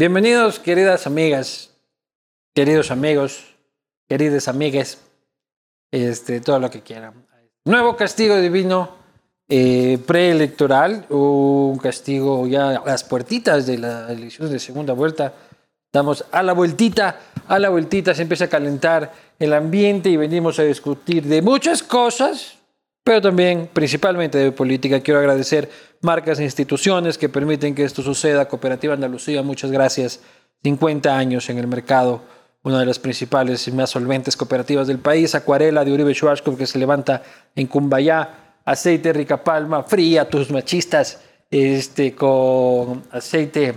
Bienvenidos, queridas amigas, queridos amigos, queridas amigas, este, todo lo que quieran. Nuevo castigo divino eh, preelectoral, un castigo ya a las puertitas de la elección de segunda vuelta. Estamos a la vueltita, a la vueltita, se empieza a calentar el ambiente y venimos a discutir de muchas cosas, pero también principalmente de política. Quiero agradecer marcas e instituciones que permiten que esto suceda. Cooperativa Andalucía, muchas gracias. 50 años en el mercado, una de las principales y más solventes cooperativas del país. Acuarela de Uribe Schwarzkopf que se levanta en Cumbayá. Aceite Rica Palma, fría tus machistas, este, con aceite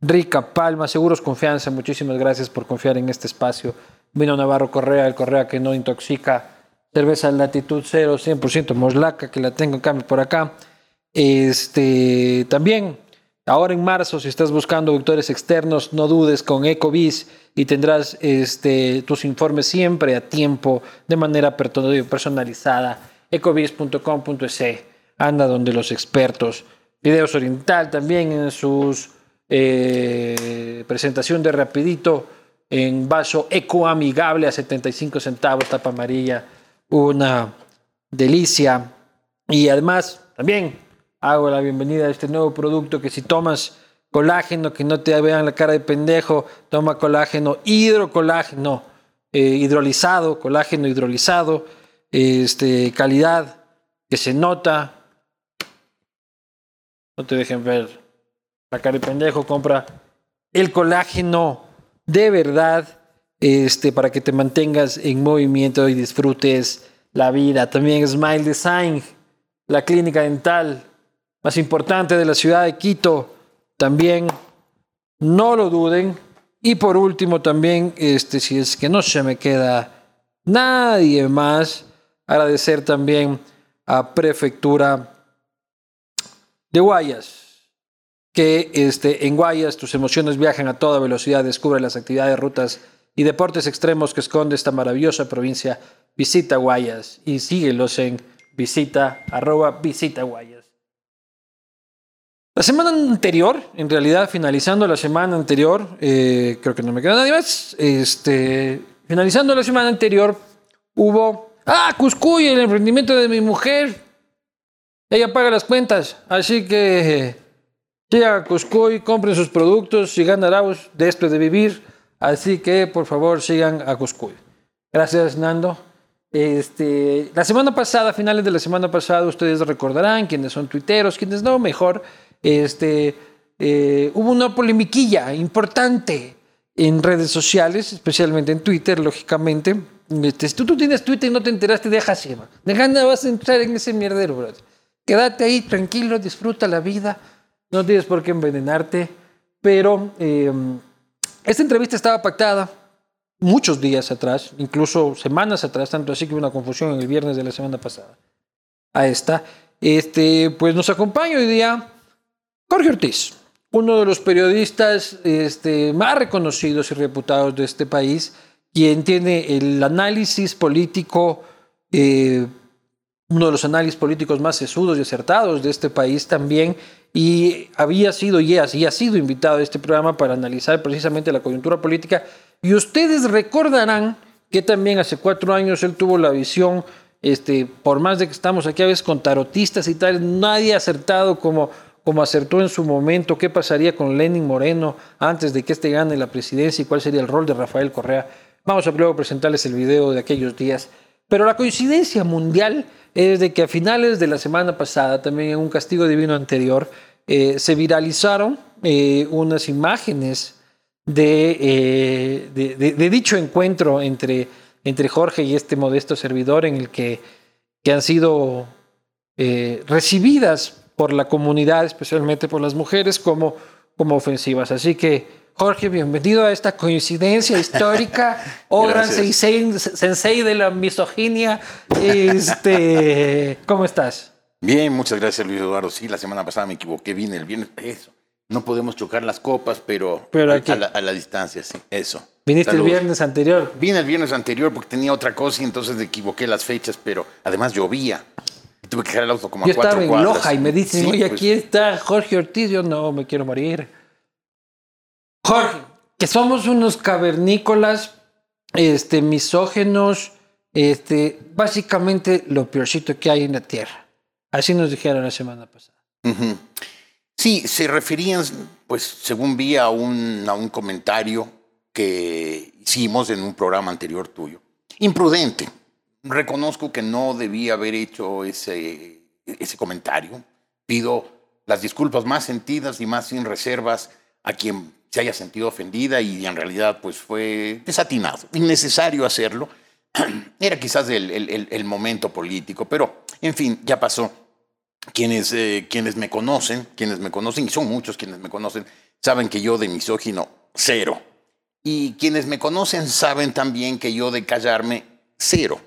Rica Palma. Seguros Confianza, muchísimas gracias por confiar en este espacio. Vino Navarro Correa, el Correa que no intoxica. Cerveza Latitud 0, 100% Moslaca, que la tengo en cambio por acá. Este, también, ahora en marzo, si estás buscando auditores externos, no dudes con Ecovis y tendrás este, tus informes siempre a tiempo, de manera personalizada. Ecovis.com.es anda donde los expertos. Videos Oriental también en sus eh, presentación de rapidito en vaso ecoamigable a 75 centavos, tapa amarilla, una delicia. Y además, también hago la bienvenida a este nuevo producto que si tomas colágeno, que no te vean la cara de pendejo, toma colágeno, hidrocolágeno, eh, hidrolizado, colágeno hidrolizado, este, calidad que se nota. No te dejen ver la cara de pendejo, compra el colágeno de verdad este, para que te mantengas en movimiento y disfrutes la vida. También Smile Design, la clínica dental más importante de la ciudad de Quito. También no lo duden. Y por último también, este, si es que no se me queda nadie más, agradecer también a Prefectura de Guayas, que este, en Guayas tus emociones viajan a toda velocidad, descubre las actividades, rutas y deportes extremos que esconde esta maravillosa provincia. Visita Guayas y síguelos en visita arroba visita Guayas. La semana anterior, en realidad finalizando la semana anterior, eh, creo que no me queda nadie más, este, finalizando la semana anterior hubo, ah, Cuscuy, el emprendimiento de mi mujer, ella paga las cuentas, así que llega a Cuscuy, compren sus productos, sigan Arauz de esto de vivir, así que por favor sigan a Cuscuy. Gracias Nando. Este, la semana pasada, a finales de la semana pasada, ustedes recordarán, quienes son tuiteros, quienes no, mejor, este, eh, hubo una polemiquilla importante en redes sociales, especialmente en Twitter, lógicamente. Este, si tú, tú, tienes Twitter y no te enteraste, deja así, Deja, no vas a entrar en ese mierdero, bro. Quédate ahí tranquilo, disfruta la vida, no tienes por qué envenenarte. Pero em, esta entrevista estaba pactada muchos días atrás, incluso semanas atrás, tanto así que hubo una confusión el viernes de la semana pasada. A esta, este, pues nos acompaña hoy día Jorge Ortiz, uno de los periodistas este, más reconocidos y reputados de este país, quien tiene el análisis político, eh, uno de los análisis políticos más sesudos y acertados de este país también, y había sido y ha sido invitado a este programa para analizar precisamente la coyuntura política. Y ustedes recordarán que también hace cuatro años él tuvo la visión, este, por más de que estamos aquí a veces con tarotistas y tal, nadie ha acertado como como acertó en su momento qué pasaría con Lenin Moreno antes de que éste gane la presidencia y cuál sería el rol de Rafael Correa. Vamos a luego presentarles el video de aquellos días. Pero la coincidencia mundial es de que a finales de la semana pasada, también en un castigo divino anterior, eh, se viralizaron eh, unas imágenes eh, de, de, dicho encuentro entre, entre Jorge y este modesto servidor en el que, que han sido recibidas por la comunidad, especialmente por las mujeres, como, como ofensivas. Así que, Jorge, bienvenido a esta coincidencia histórica, oh gran sensei, sensei de la misoginia. Este, ¿Cómo estás? Bien, muchas gracias, Luis Eduardo. Sí, la semana pasada me equivoqué, vine el viernes. Eso. No podemos chocar las copas, pero, pero a, la, a, la, distancia, sí, eso. ¿Viniste el viernes anterior? Vine el viernes anterior porque tenía otra cosa y entonces equivoqué las fechas, pero además llovía tuve que dejar el auto como yo a cuatro estaba en Loja y me dicen, oye, pues. aquí está Jorge Ortiz. Yo no, me quiero morir. Jorge, que somos unos cavernícolas, este, misógenos, este, básicamente lo peorcito que hay en la Tierra. Así nos dijeron la semana pasada. Sí, se referían, pues, según vi a un, a un comentario que hicimos en un programa anterior tuyo. Imprudente. Reconozco que no debía haber hecho ese, ese comentario. Pido las disculpas más sentidas y más sin reservas a quien se haya sentido ofendida y en realidad pues fue desatinado, innecesario hacerlo. Era quizás el, momento político, pero en fin, ya pasó. Quienes, eh, quienes me conocen, quienes me conocen, y son muchos quienes me conocen, saben que yo de misógino, cero. Y quienes me conocen saben también que yo de callarme, cero.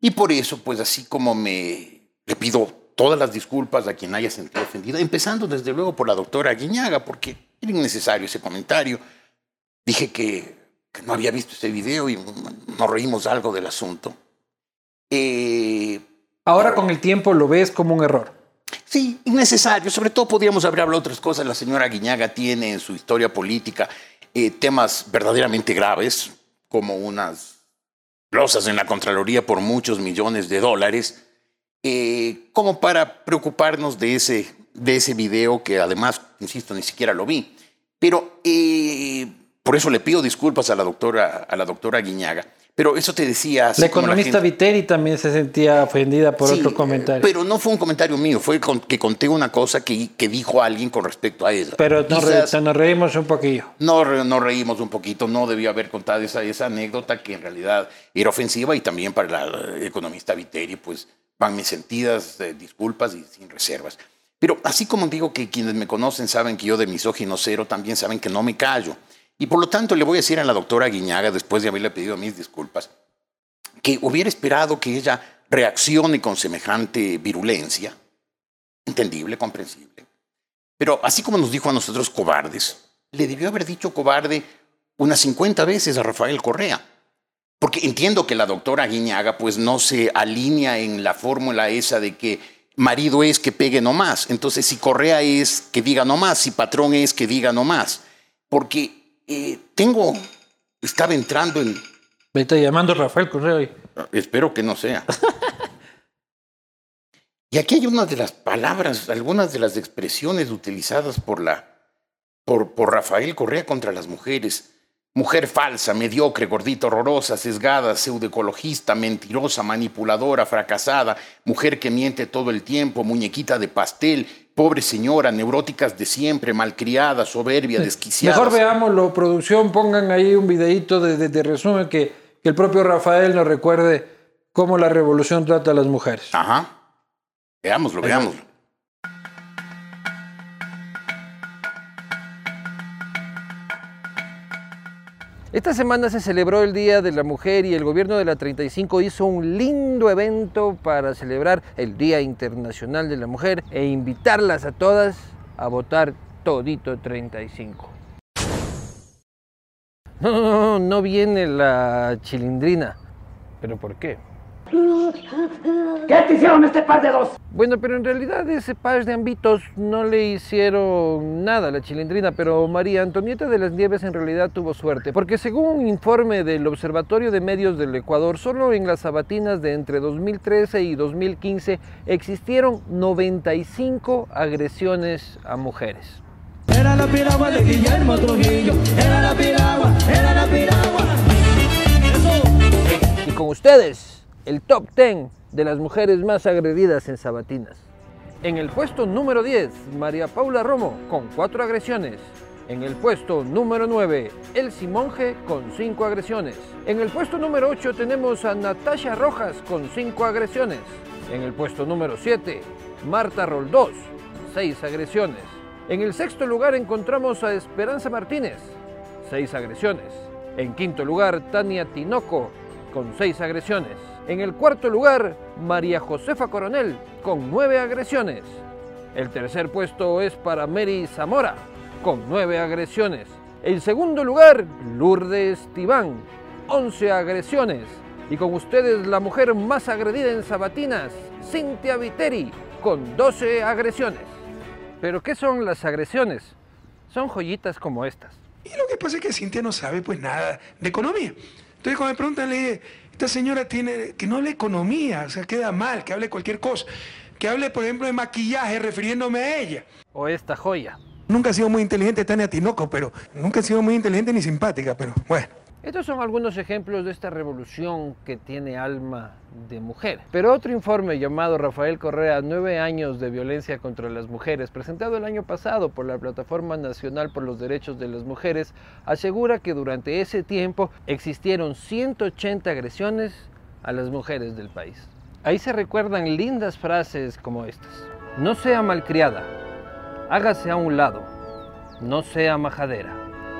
Y por eso, pues así como me le pido todas las disculpas a quien haya sentido ofendida, empezando desde luego por la doctora Guiñaga, porque era innecesario ese comentario. Dije que, no había visto ese video y nos reímos algo del asunto. Eh, Ahora con el tiempo lo ves como un error. Sí, innecesario. Sobre todo podríamos haber hablado otras cosas. La señora Guiñaga tiene en su historia política eh, temas verdaderamente graves, como unas losas en la Contraloría por muchos millones de dólares, eh, como para preocuparnos de ese, de ese video que además, insisto, ni siquiera lo vi. Pero eh, por eso le pido disculpas a la doctora, a la doctora Guiñaga. Pero eso te decía... la economista Viteri también se sentía ofendida por otro comentario. Pero no fue un comentario mío, fue que conté una cosa que, que dijo alguien con respecto a ella. Pero nos, reímos un poquillo. No, nos reímos un poquito, no debió haber contado esa, esa anécdota que en realidad era ofensiva y también para la economista Viteri, pues van mis sentidas eh, disculpas y sin reservas. Pero así como digo que quienes me conocen saben que yo de misógino cero, también saben que no me callo. Y por lo tanto le voy a decir a la doctora Guiñaga, después de haberle pedido mis disculpas, que hubiera esperado que ella reaccione con semejante virulencia, entendible, comprensible. Pero así como nos dijo a nosotros cobardes, le debió haber dicho cobarde unas 50 veces a Rafael Correa. Porque entiendo que la doctora Guiñaga pues no se alinea en la fórmula esa de que marido es que pegue no más. Entonces si Correa es que diga no más, si patrón es que diga no más. Porque eh, tengo, estaba entrando en... Me está llamando Rafael Correa Espero que no sea. y aquí hay una de las palabras, algunas de las expresiones utilizadas por, la, por, por Rafael Correa contra las mujeres. Mujer falsa, mediocre, gordita, horrorosa, sesgada, pseudoecologista, mentirosa, manipuladora, fracasada, mujer que miente todo el tiempo, muñequita de pastel, Pobre señora, neuróticas de siempre, malcriada, soberbia, desquiciada. Mejor veámoslo, producción, pongan ahí un videito de, resumen que, que, el propio Rafael nos recuerde cómo la revolución trata a las mujeres. Ajá. Veámoslo, veámoslo. Esta semana se celebró el Día de la Mujer y el gobierno de la 35 hizo un lindo evento para celebrar el Día Internacional de la Mujer e invitarlas a todas a votar todito 35. No, no, no, no viene la chilindrina. ¿Pero por qué? ¿Qué te hicieron este par de dos? Bueno, pero en realidad ese par de ambitos no le hicieron nada a la chilindrina, pero María Antonieta de las Nieves en realidad tuvo suerte, porque según un informe del Observatorio de Medios del Ecuador, solo en las sabatinas de entre 2013 y 2015 existieron 95 agresiones a mujeres. Era la piragua de Guillermo Trujillo, era la piragua, era la piragua. Y con ustedes, el top 10 de las mujeres más agredidas en Sabatinas. En el puesto número 10, María Paula Romo con 4 agresiones. En el puesto número 9, El Simonje con 5 agresiones. En el puesto número 8 tenemos a Natasha Rojas con 5 agresiones. En el puesto número 7, Marta Roldós, 6 agresiones. En el sexto lugar encontramos a Esperanza Martínez, 6 agresiones. En quinto lugar, Tania Tinoco, con 6 agresiones. En el cuarto lugar, María Josefa Coronel, con nueve agresiones. El tercer puesto es para Mary Zamora, con nueve agresiones. En segundo lugar, Lourdes Tibán, 11 agresiones. Y con ustedes la mujer más agredida en Sabatinas, Cintia Viteri, con 12 agresiones. ¿Pero qué son las agresiones? Son joyitas como estas. Y lo que pasa es que Cintia no sabe pues nada de economía. Entonces cuando me preguntan, le esta señora tiene, que no hable economía, o sea, queda mal, que hable cualquier cosa. Que hable, por ejemplo, de maquillaje refiriéndome a ella. O esta joya. Nunca ha sido muy inteligente Tania Tinoco, pero nunca ha sido muy inteligente ni simpática, pero bueno. Estos son algunos ejemplos de esta revolución que tiene alma de mujer. Pero otro informe llamado Rafael Correa, nueve años de violencia contra las mujeres, presentado el año pasado por la Plataforma Nacional por los Derechos de las Mujeres, asegura que durante ese tiempo existieron 180 agresiones a las mujeres del país. Ahí se recuerdan lindas frases como estas. No sea malcriada, hágase a un lado, no sea majadera.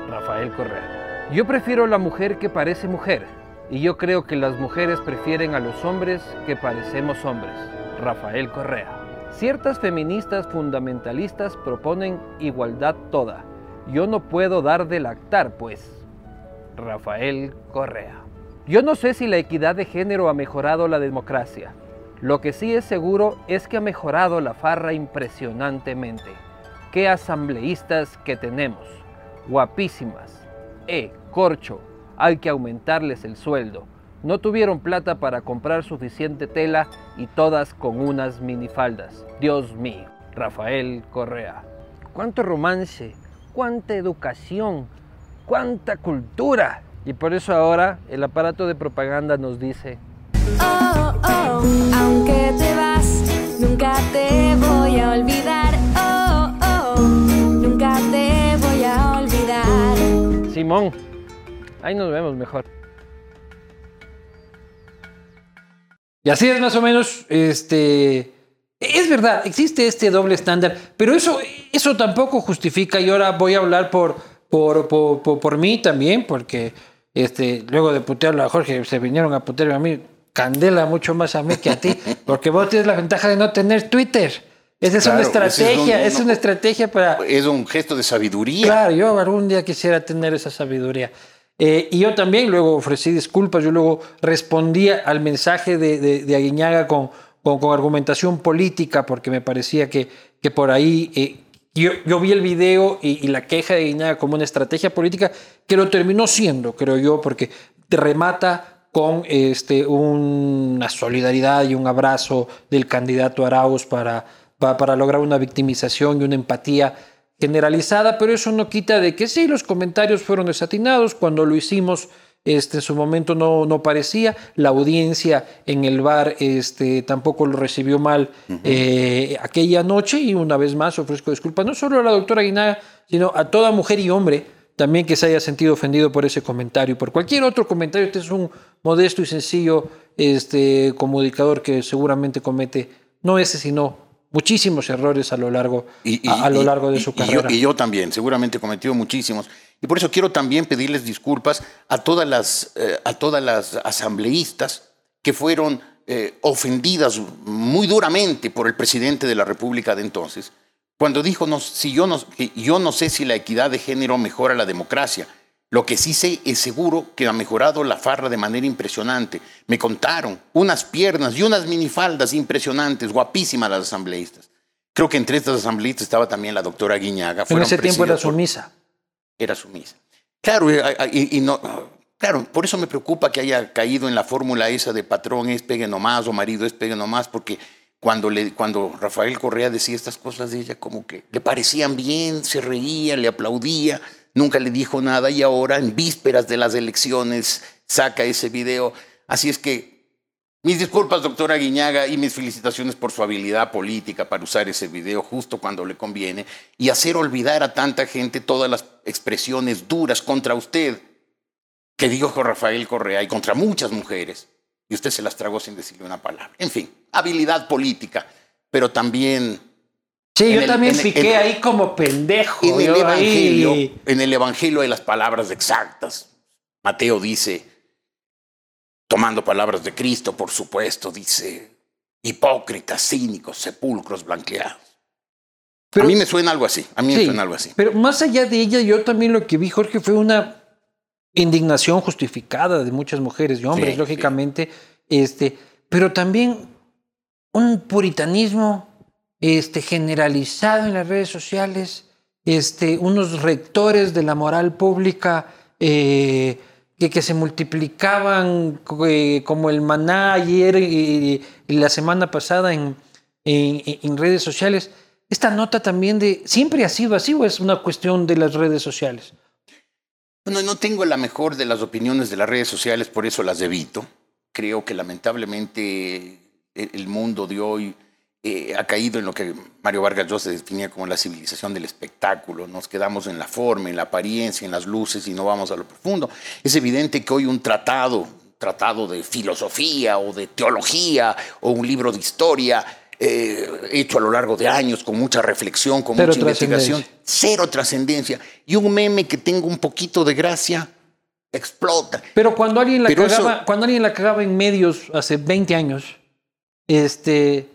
Rafael Correa. Yo prefiero la mujer que parece mujer y yo creo que las mujeres prefieren a los hombres que parecemos hombres. Rafael Correa. Ciertas feministas fundamentalistas proponen igualdad toda. Yo no puedo dar de lactar, pues. Rafael Correa. Yo no sé si la equidad de género ha mejorado la democracia. Lo que sí es seguro es que ha mejorado la farra impresionantemente. Qué asambleístas que tenemos. Guapísimas. Eh, corcho, hay que aumentarles el sueldo. No tuvieron plata para comprar suficiente tela y todas con unas minifaldas. Dios mío, Rafael Correa. Cuánto romance, cuánta educación, cuánta cultura. Y por eso ahora el aparato de propaganda nos dice... Oh, oh, aunque te vas, nunca te voy a olvidar. Oh, oh, nunca te voy a olvidar. Simón, ahí nos vemos mejor. Y así es más o menos, este... Es verdad, existe este doble estándar, pero eso, eso tampoco justifica, y ahora voy a hablar por, por, por, por, por mí también, porque este, luego de putearlo a Jorge, se vinieron a putearme a mí, candela mucho más a mí que a ti, porque vos tienes la ventaja de no tener Twitter. Esa es Claro, una es estrategia, un- es una estrategia para... Es un gesto de sabiduría. Claro, yo algún día quisiera tener esa sabiduría. Eh, y yo también luego ofrecí disculpas, yo luego respondía al mensaje de, de, Aguiñaga con, con, argumentación política, porque me parecía que, que por ahí... eh, yo, vi el video y, la queja de Aguiñaga como una estrategia política que lo terminó siendo, creo yo, porque te remata con este, una solidaridad y un abrazo del candidato Arauz para, pa- para lograr una victimización y una empatía generalizada, pero eso no quita de que sí, los comentarios fueron desatinados, cuando lo hicimos este, en su momento no, no parecía, la audiencia en el bar este, tampoco lo recibió mal eh, aquella noche. Y una vez más ofrezco disculpas no solo a la doctora Guinaga, sino a toda mujer y hombre también que se haya sentido ofendido por ese comentario, por cualquier otro comentario, este es un modesto y sencillo este, comunicador que seguramente comete no ese, sino muchísimos errores a lo largo, a, a lo y- largo de y- su y carrera. yo, y yo también, seguramente he cometido muchísimos. Y por eso quiero también pedirles disculpas a todas las, eh, a todas las asambleístas que fueron eh, ofendidas muy duramente por el presidente de la República de entonces, cuando dijo, no, si yo, no, que yo no sé si la equidad de género mejora la democracia. Lo que sí sé es seguro que ha mejorado la farra de manera impresionante. Me contaron unas piernas y unas minifaldas impresionantes, guapísimas las asambleístas. Creo que entre estas asambleístas estaba también la doctora Guiñaga. en ese tiempo era sumisa. era sumisa. Claro, y, y- y no, claro, por eso me preocupa que haya caído en la fórmula esa de patrón es pegue nomás o marido es pegue nomás, porque cuando, le, cuando Rafael Correa decía estas cosas de ella, como que le parecían bien, se reía, le aplaudía, nunca le dijo nada y ahora en vísperas de las elecciones saca ese video. Así es que mis disculpas, doctora Guiñaga, y mis felicitaciones por su habilidad política para usar ese video justo cuando le conviene y hacer olvidar a tanta gente todas las expresiones duras contra usted que dijo Rafael Correa y contra muchas mujeres. Y usted se las tragó sin decirle una palabra. En fin, habilidad política, pero también Sí, yo el- también en el- piqué en- ahí como pendejo. en el evangelio, ahí- en el evangelio hay las palabras exactas. Mateo dice, tomando palabras de Cristo, por supuesto, dice, hipócritas, cínicos, sepulcros blanqueados. Pero- a mí me suena algo así, a mí me suena algo así. Pero más allá de ella, yo también lo que vi, Jorge, fue una indignación justificada de muchas mujeres y hombres, Sí, lógicamente, este, pero también un puritanismo este, generalizado en las redes sociales, este, unos rectores de la moral pública eh, que, que se multiplicaban eh, como el maná ayer y, y la semana pasada en, en, en redes sociales. Esta nota también de, ¿siempre ha sido así o es una cuestión de las redes sociales? Bueno, no tengo la mejor de las opiniones de las redes sociales, por eso las evito. Creo que lamentablemente el mundo de hoy eh, ha caído en lo que Mario Vargas Llosa definía como la civilización del espectáculo. Nos quedamos en la forma, en la apariencia, en las luces y no vamos a lo profundo. Es evidente que hoy un tratado, un tratado de filosofía o de teología o un libro de historia eh, hecho a lo largo de años con mucha reflexión, con Cero mucha investigación, cero trascendencia. Y un meme que tenga un poquito de gracia explota. Pero cuando alguien la Pero cagaba, eso- cuando alguien la cagaba en medios hace 20 años, este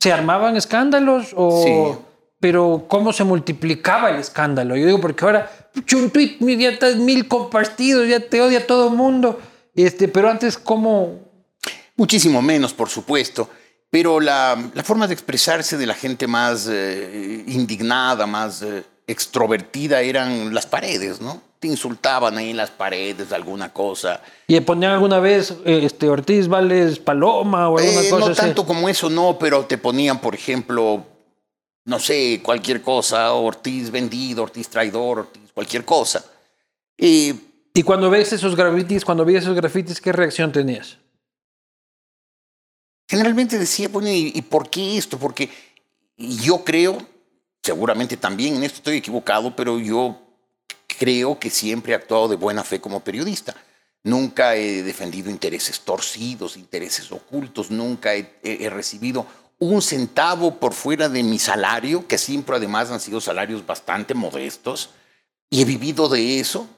se armaban escándalos o Sí. pero cómo se multiplicaba el escándalo. Yo digo porque ahora un tweet ya está mil compartidos, ya te odia todo el mundo. Este, pero antes cómo Muchísimo menos, por supuesto. Pero la, la forma de expresarse de la gente más eh, indignada, más eh, extrovertida eran las paredes, ¿no? Te insultaban ahí en las paredes alguna cosa. y ponían alguna vez este Ortiz Vales Paloma o alguna Eh, cosa no así. tanto como eso, no, pero te ponían, por ejemplo, no sé, cualquier cosa, Ortiz vendido, Ortiz traidor, Ortiz cualquier cosa. Eh, Y cuando ves esos grafitis, cuando vi esos grafitis, ¿qué reacción tenías? generalmente decía, bueno, ¿y, y por qué esto? Porque yo creo, seguramente también en esto estoy equivocado, pero yo creo que siempre he actuado de buena fe como periodista. Nunca he defendido intereses torcidos, intereses ocultos, nunca he, he- recibido un centavo por fuera de mi salario, que siempre además han sido salarios bastante modestos, y he vivido de eso.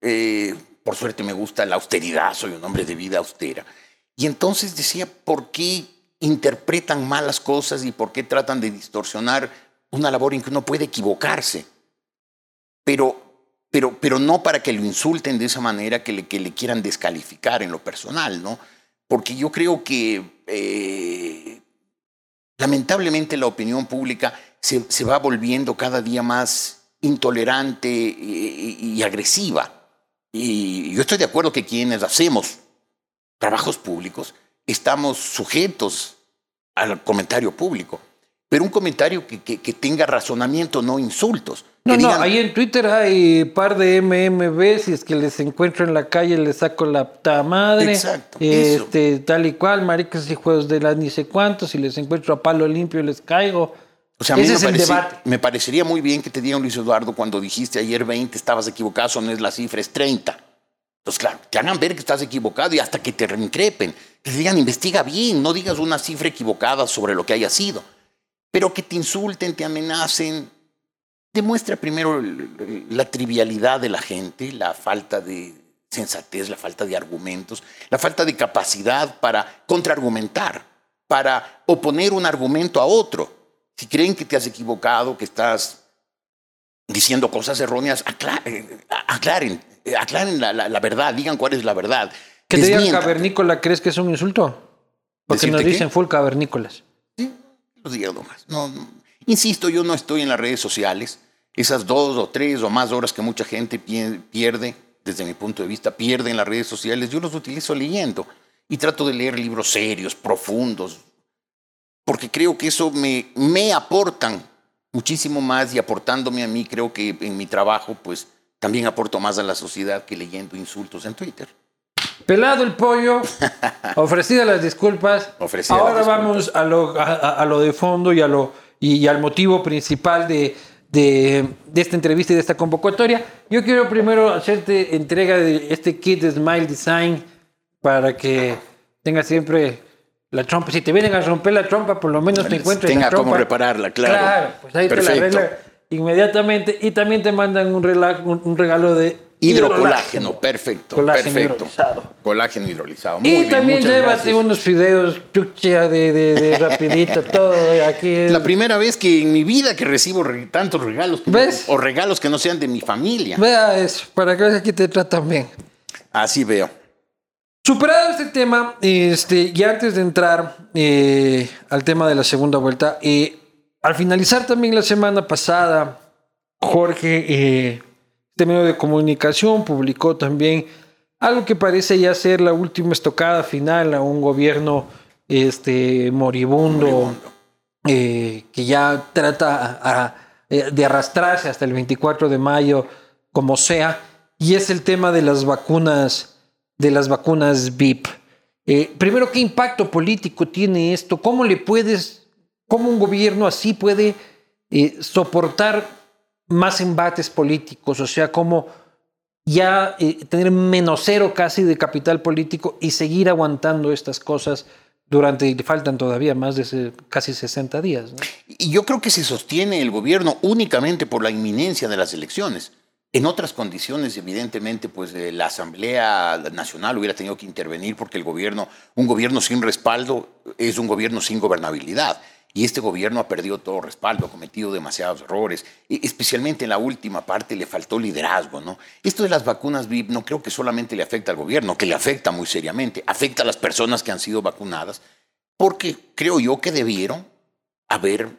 Eh, por suerte me gusta la austeridad, soy un hombre de vida austera. Y entonces decía, ¿por qué interpretan malas cosas y por qué tratan de distorsionar una labor en que uno puede equivocarse? Pero, pero, pero no para que lo insulten de esa manera que le, que le quieran descalificar en lo personal, ¿no? Porque yo creo que eh, lamentablemente la opinión pública se, va volviendo cada día más intolerante y- y agresiva. Y yo estoy de acuerdo que quienes hacemos trabajos públicos estamos sujetos al comentario público, pero un comentario que, que- que tenga razonamiento, no insultos. No, que no, digan, ahí en Twitter hay par de MMB, si es que les encuentro en la calle les saco la puta madre. Exacto, eso. Este, tal y cual, maricas hijos de las ni sé cuántos, si les encuentro a palo limpio les caigo. O sea, a mí Ese me, es el parece- debate. me parecería muy bien que te digan, Luis Eduardo, cuando dijiste ayer 20, estabas equivocado, eso no es la cifra, es 30. Entonces, claro, te hagan ver que estás equivocado y hasta que te reincrepen. Que te digan, investiga bien, no digas una cifra equivocada sobre lo que haya sido. Pero que te insulten, te amenacen, demuestra primero la trivialidad de la gente, la falta de sensatez, la falta de argumentos, la falta de capacidad para contraargumentar, para oponer un argumento a otro. Si creen que te has equivocado, que estás diciendo cosas erróneas, eh, aclaren, eh, aclaren la, la- la verdad, digan cuál es la verdad. Que te digan cavernícola, ¿crees que es un insulto? Porque nos ¿Decirte qué? dicen full cavernícolas. Diga nomás. No, no. Insisto, yo no estoy en las redes sociales. Esas dos o tres o más horas que mucha gente pie- pierde, desde mi punto de vista, pierde en las redes sociales, yo los utilizo leyendo y trato de leer libros serios, profundos, porque creo que eso me, me aportan muchísimo más y aportándome a mí, creo que en mi trabajo, pues también aporto más a la sociedad que leyendo insultos en Twitter. Pelado el pollo, ofrecidas las disculpas. Ahora las vamos a lo, a, a- a lo de fondo y, a lo, y, y al motivo principal de, de, de esta entrevista y de esta convocatoria. Yo quiero primero hacerte entrega de este kit de Smile Design para que tengas siempre la trompa. Si te vienen a romper la trompa, por lo menos te encuentres Tenga la trompa. cómo repararla, claro. Claro, pues ahí te Perfecto. la arregla inmediatamente. Y también te mandan un, rela- un, un regalo de Hidrocolágeno, perfecto, Colágeno perfecto. hidrolizado. Colágeno hidrolizado. Muy Y bien, también llévate gracias. unos fideos chucha de, de, de rapidito, todo aquí. es- La primera vez que en mi vida que recibo re- tantos regalos ¿Ves? o regalos que no sean de mi familia. Vea eso, para que veas que aquí te tratan bien. Así veo. Superado este tema, este, y antes de entrar eh, al tema de la segunda vuelta, eh, al finalizar también la semana pasada, Jorge, eh, este medio de comunicación publicó también algo que parece ya ser la última estocada final a un gobierno este, moribundo, eh, que ya trata a- eh, de arrastrarse hasta el 24 de mayo, como sea, y es el tema de las vacunas, de las vacunas VIP. Eh, primero, ¿qué impacto político tiene esto? ¿Cómo le puedes, cómo un gobierno así puede eh, soportar más embates políticos? O sea, cómo ya eh, tener menos cero casi de capital político y seguir aguantando estas cosas durante, le faltan todavía más de casi 60 días. Y yo creo que se sostiene el gobierno únicamente por la inminencia de las elecciones. En otras condiciones, evidentemente, pues eh, la Asamblea Nacional hubiera tenido que intervenir porque el gobierno, un gobierno sin respaldo es un gobierno sin gobernabilidad. Y este gobierno ha perdido todo respaldo, ha cometido demasiados errores. E- especialmente en la última parte le faltó liderazgo, ¿no? Esto de las vacunas VIP no creo que solamente le afecta al gobierno, que le afecta muy seriamente, afecta a las personas que han sido vacunadas, porque creo yo que debieron haber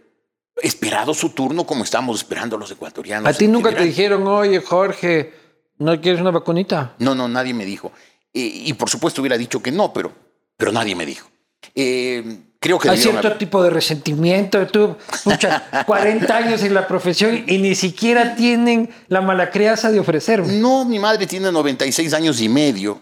esperado su turno como estamos esperando los ecuatorianos. A ti nunca te dijeron, oye Jorge, ¿no quieres una vacunita? No, no, nadie me dijo. Eh, y por supuesto hubiera dicho que no, pero, pero nadie me dijo. Eh, creo que Hay cierto haber- tipo de resentimiento. Tú, pucha, 40 años en la profesión y ni siquiera tienen la mala crianza de ofrecerme. No, mi madre tiene 96 años y medio.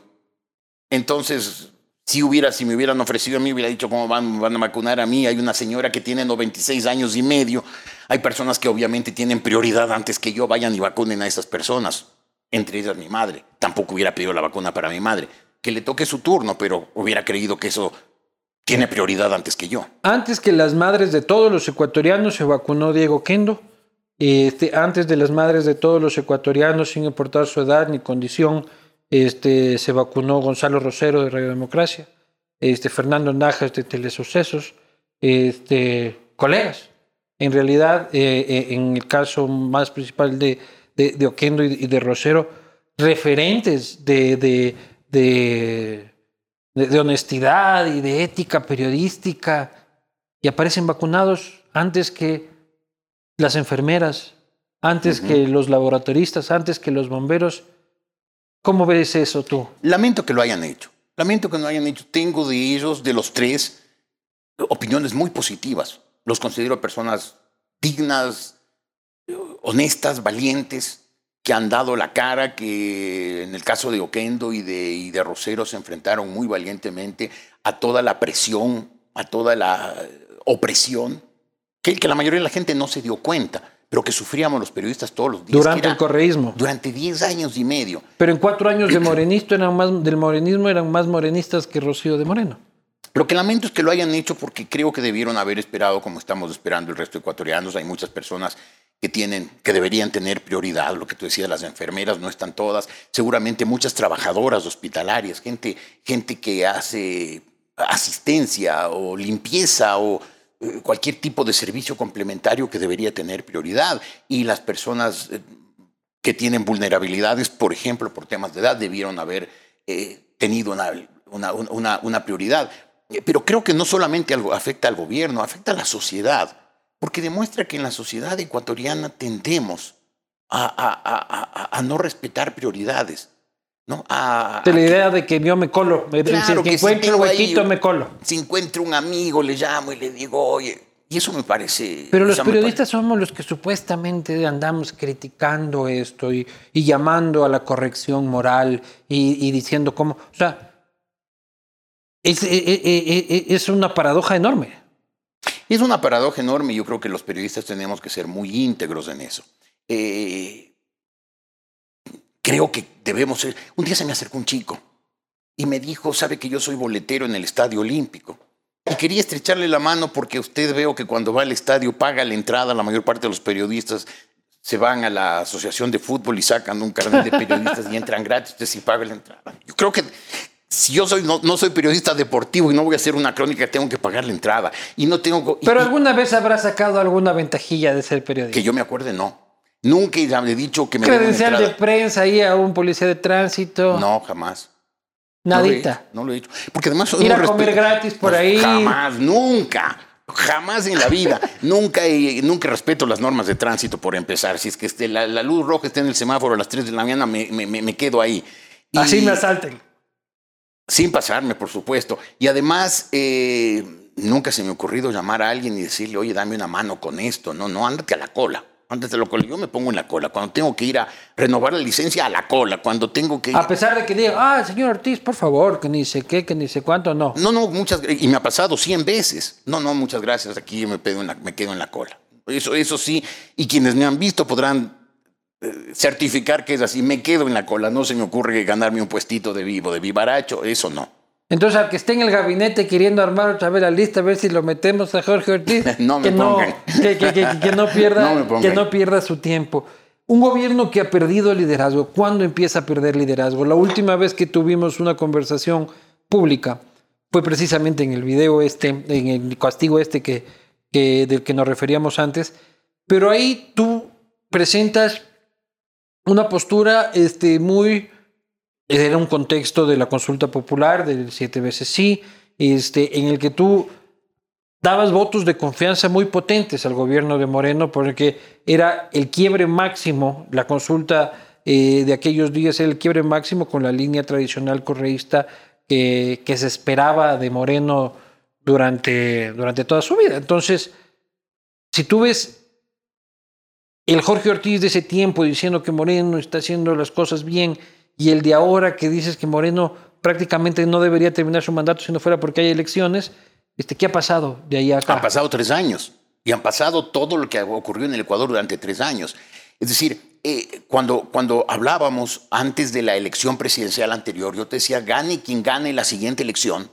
Entonces, si, hubiera, si me hubieran ofrecido a mí, hubiera dicho cómo van, van a vacunar a mí. Hay una señora que tiene 96 años y medio. Hay personas que obviamente tienen prioridad antes que yo. Vayan y vacunen a esas personas. Entre ellas mi madre. Tampoco hubiera pedido la vacuna para mi madre. Que le toque su turno, pero hubiera creído que eso tiene prioridad antes que yo. Antes que las madres de todos los ecuatorianos se vacunó Diego Kendo. Este, antes de las madres de todos los ecuatorianos, sin importar su edad ni condición, este, se vacunó Gonzalo Rosero de Radio Democracia, este, Fernando Najas de Telesucesos, este, colegas. En realidad, eh, eh, en el caso más principal de, de, de y de Rosero, referentes de, de, de, honestidad y de ética periodística y aparecen vacunados antes que las enfermeras, antes que los laboratoristas, antes que los bomberos. ¿Cómo ves eso tú? Lamento que lo hayan hecho. Lamento que no hayan hecho. Tengo de ellos, de los tres, opiniones muy positivas. Los considero personas dignas, honestas, valientes, que han dado la cara, que en el caso de Oquendo y de, y de Rosero se enfrentaron muy valientemente a toda la presión, a toda la opresión, que, que la mayoría de la gente no se dio cuenta, pero que sufríamos los periodistas todos los días. Durante el correísmo. Durante 10 años y medio. Pero en cuatro años de morenista eran más, del morenismo eran más morenistas que Rocío de Moreno. Lo que lamento es que lo hayan hecho porque creo que debieron haber esperado como estamos esperando el resto de ecuatorianos. Hay muchas personas que tienen, que deberían tener prioridad. Lo que tú decías, las enfermeras no están todas. Seguramente muchas trabajadoras hospitalarias, gente, gente que hace asistencia o limpieza o eh, cualquier tipo de servicio complementario que debería tener prioridad. Y las personas eh, que tienen vulnerabilidades, por ejemplo, por temas de edad, debieron haber eh, tenido una, una, una, una prioridad. Pero creo que no solamente afecta al gobierno, afecta a la sociedad, porque demuestra que en la sociedad ecuatoriana tendemos a, a- a- a- a no respetar prioridades. ¿no? A, De la que- idea de que yo me colo. Me- Claro si que encuentro un ahí- huequito, me colo. si encuentro un amigo, le llamo y le digo, oye, y eso me parece... Pero los periodistas somos los que supuestamente andamos criticando esto y, y llamando a la corrección moral y, y diciendo cómo. O sea, es, eh, eh, es una paradoja enorme. Es una paradoja enorme y yo creo que los periodistas tenemos que ser muy íntegros en eso. Eh, creo que debemos ser... Un día se me acercó un chico y me dijo, sabe que yo soy boletero en el Estadio Olímpico. Y quería estrecharle la mano porque usted veo que cuando va al estadio paga la entrada, la mayor parte de los periodistas se van a la asociación de fútbol y sacan un carnet de periodistas y entran gratis, usted sí paga la entrada. Yo creo que si yo soy, no, no soy periodista deportivo y no voy a hacer una crónica, tengo que pagar la entrada. Y no tengo... Pero y- alguna vez habrá sacado alguna ventajilla de ser periodista. que yo me acuerde, no. Nunca le he dicho que me Credencial de prensa ahí a un policía de tránsito. No, jamás. No lo he Nadita. No lo he hecho. Porque además Ir a comer respeto- gratis por ahí. Jamás, nunca. Jamás en la vida. nunca, he- nunca respeto las normas de tránsito por empezar. Si es que esté- la, la luz roja está en el semáforo a las 3 de la mañana, me, me- me- me quedo ahí. Y- Así me asalten. Sin pasarme, por supuesto. Y además, eh, nunca se me ha ocurrido llamar a alguien y decirle, oye, dame una mano con esto. No, no, ándate a la cola. Ándate a la cola. Yo me pongo en la cola. Cuando tengo que ir a renovar la licencia, a la cola. Cuando tengo que ir... A pesar de que diga, ah, señor Ortiz, por favor, que ni sé qué, que ni sé cuánto, no. No, no, muchas y me ha pasado 100 veces. No, no, muchas gracias. Aquí yo me, pedo en la- me quedo en la cola. Eso, eso sí, y quienes me han visto podrán certificar que es así. Me quedo en la cola. No se me ocurre ganarme un puestito de vivo, de vivaracho. Eso no. Entonces, al que esté en el gabinete queriendo armar otra vez la lista, a ver si lo metemos a Jorge Ortiz, No me que, no, que, que- que- que no pierda, No que no pierda su tiempo. Un gobierno que ha perdido liderazgo, ¿cuándo empieza a perder liderazgo? La última vez que tuvimos una conversación pública fue precisamente en el video este, en el castigo este que, que- del que nos referíamos antes, pero ahí tú presentas una postura este, muy era un contexto de la consulta popular del siete veces sí, este, en el que tú dabas votos de confianza muy potentes al gobierno de Moreno porque era el quiebre máximo, la consulta eh, de aquellos días era el quiebre máximo con la línea tradicional correísta que, que se esperaba de Moreno durante, durante toda su vida. Entonces, si tú ves el Jorge Ortiz de ese tiempo diciendo que Moreno está haciendo las cosas bien y el de ahora que dices que Moreno prácticamente no debería terminar su mandato si no fuera porque hay elecciones, este, ¿qué ha pasado de ahí a acá? Han pasado tres años y han pasado todo lo que ocurrió en el Ecuador durante tres años. Es decir, eh, cuando, cuando hablábamos antes de la elección presidencial anterior, yo te decía, gane quien gane la siguiente elección,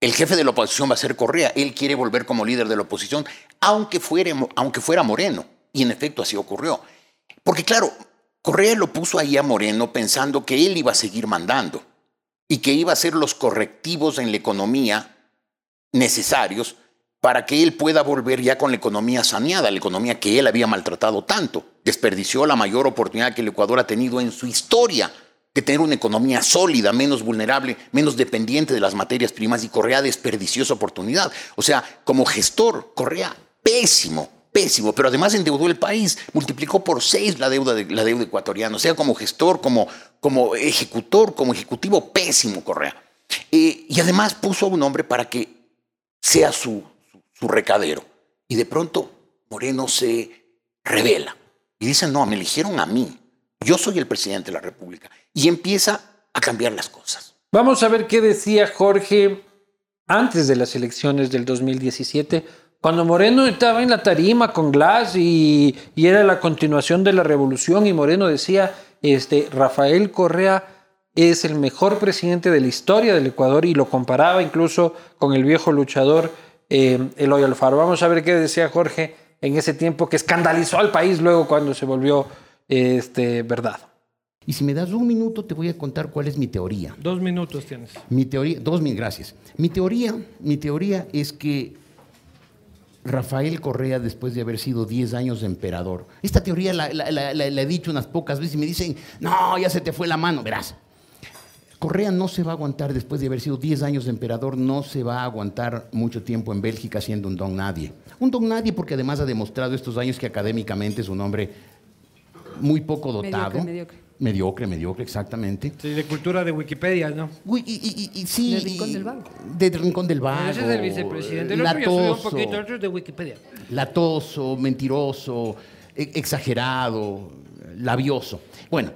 el jefe de la oposición va a ser Correa. Él quiere volver como líder de la oposición, aunque fuera, aunque fuera Moreno. Y en efecto así ocurrió. Porque claro, Correa lo puso ahí a Moreno pensando que él iba a seguir mandando y que iba a hacer los correctivos en la economía necesarios para que él pueda volver ya con la economía saneada, la economía que él había maltratado tanto. Desperdició la mayor oportunidad que el Ecuador ha tenido en su historia de tener una economía sólida, menos vulnerable, menos dependiente de las materias primas y Correa desperdició esa oportunidad. O sea, como gestor, Correa pésimo, pésimo, pero además endeudó el país, multiplicó por seis la deuda, de, la deuda ecuatoriana, o sea, como gestor, como, como ejecutor, como ejecutivo, pésimo Correa. Eh, y además puso a un hombre para que sea su, su, su recadero. Y de pronto Moreno se revela y dice, no, me eligieron a mí, yo soy el presidente de la República. Y empieza a cambiar las cosas. Vamos a ver qué decía Jorge antes de las elecciones del 2017, cuando Moreno estaba en la tarima con Glass y, y era la continuación de la revolución y Moreno decía, este, Rafael Correa es el mejor presidente de la historia del Ecuador y lo comparaba incluso con el viejo luchador eh, Eloy Alfaro. Vamos a ver qué decía Jorge en ese tiempo que escandalizó al país luego cuando se volvió este, verdad. Y si me das un minuto, te voy a contar cuál es mi teoría. Dos minutos tienes. Mi teoría, dos mil gracias. Mi teoría, mi teoría es que Rafael Correa, después de haber sido 10 años emperador, esta teoría la, la- la- la- la he dicho unas pocas veces y me dicen, no, ya se te fue la mano, verás. Correa no se va a aguantar después de haber sido 10 años de emperador, no se va a aguantar mucho tiempo en Bélgica siendo un don nadie. Un don nadie porque además ha demostrado estos años que académicamente es un hombre muy poco dotado. Mediocre, mediocre. Mediocre, mediocre, exactamente. Sí, de cultura de Wikipedia, ¿no? Uy, y, y- y- y sí. Del Rincón del Vago. Del Rincón del Vago. Ese es el vicepresidente. El otro ya subió un latoso, poquito, otro es de Wikipedia. latoso, mentiroso, e- exagerado, labioso. Bueno,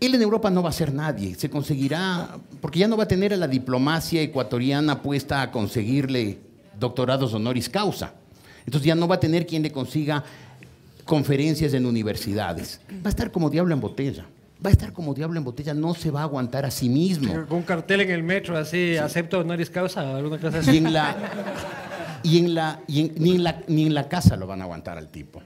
él en Europa no va a ser nadie. Se conseguirá, porque ya no va a tener a la diplomacia ecuatoriana puesta a conseguirle doctorados honoris causa. Entonces ya no va a tener quien le consiga conferencias en universidades. Va a estar como diablo en botella. Va a estar como diablo en botella, no se va a aguantar a sí mismo. Con un cartel en el metro así, acepto honoris causa alguna cosa así. Y en la, y en la, y en- ni, en la, ni en la casa lo van a aguantar al tipo.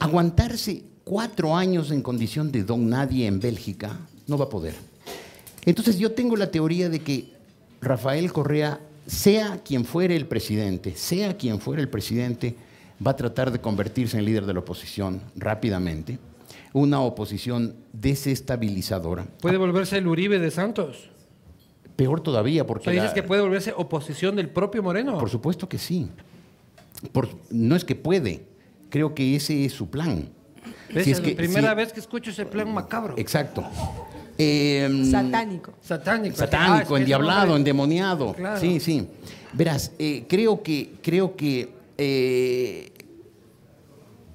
Aguantarse cuatro años en condición de don nadie en Bélgica no va a poder. Entonces yo tengo la teoría de que Rafael Correa, sea quien fuere el presidente, sea quien fuere el presidente, va a tratar de convertirse en líder de la oposición rápidamente. Una oposición desestabilizadora. Puede volverse el Uribe de Santos. Peor todavía, porque... sea, dices la- que puede volverse oposición del propio Moreno. Por supuesto que sí. Por- no es que puede, creo que ese es su plan. ¿Ves? Si es es que- la primera si- vez que escucho ese plan macabro. Exacto. Em, Satánico. Satánico. Ah, Satánico, endiablado, endemoniado. Claro. Sí, sí. Verás, eh, creo que, creo que eh,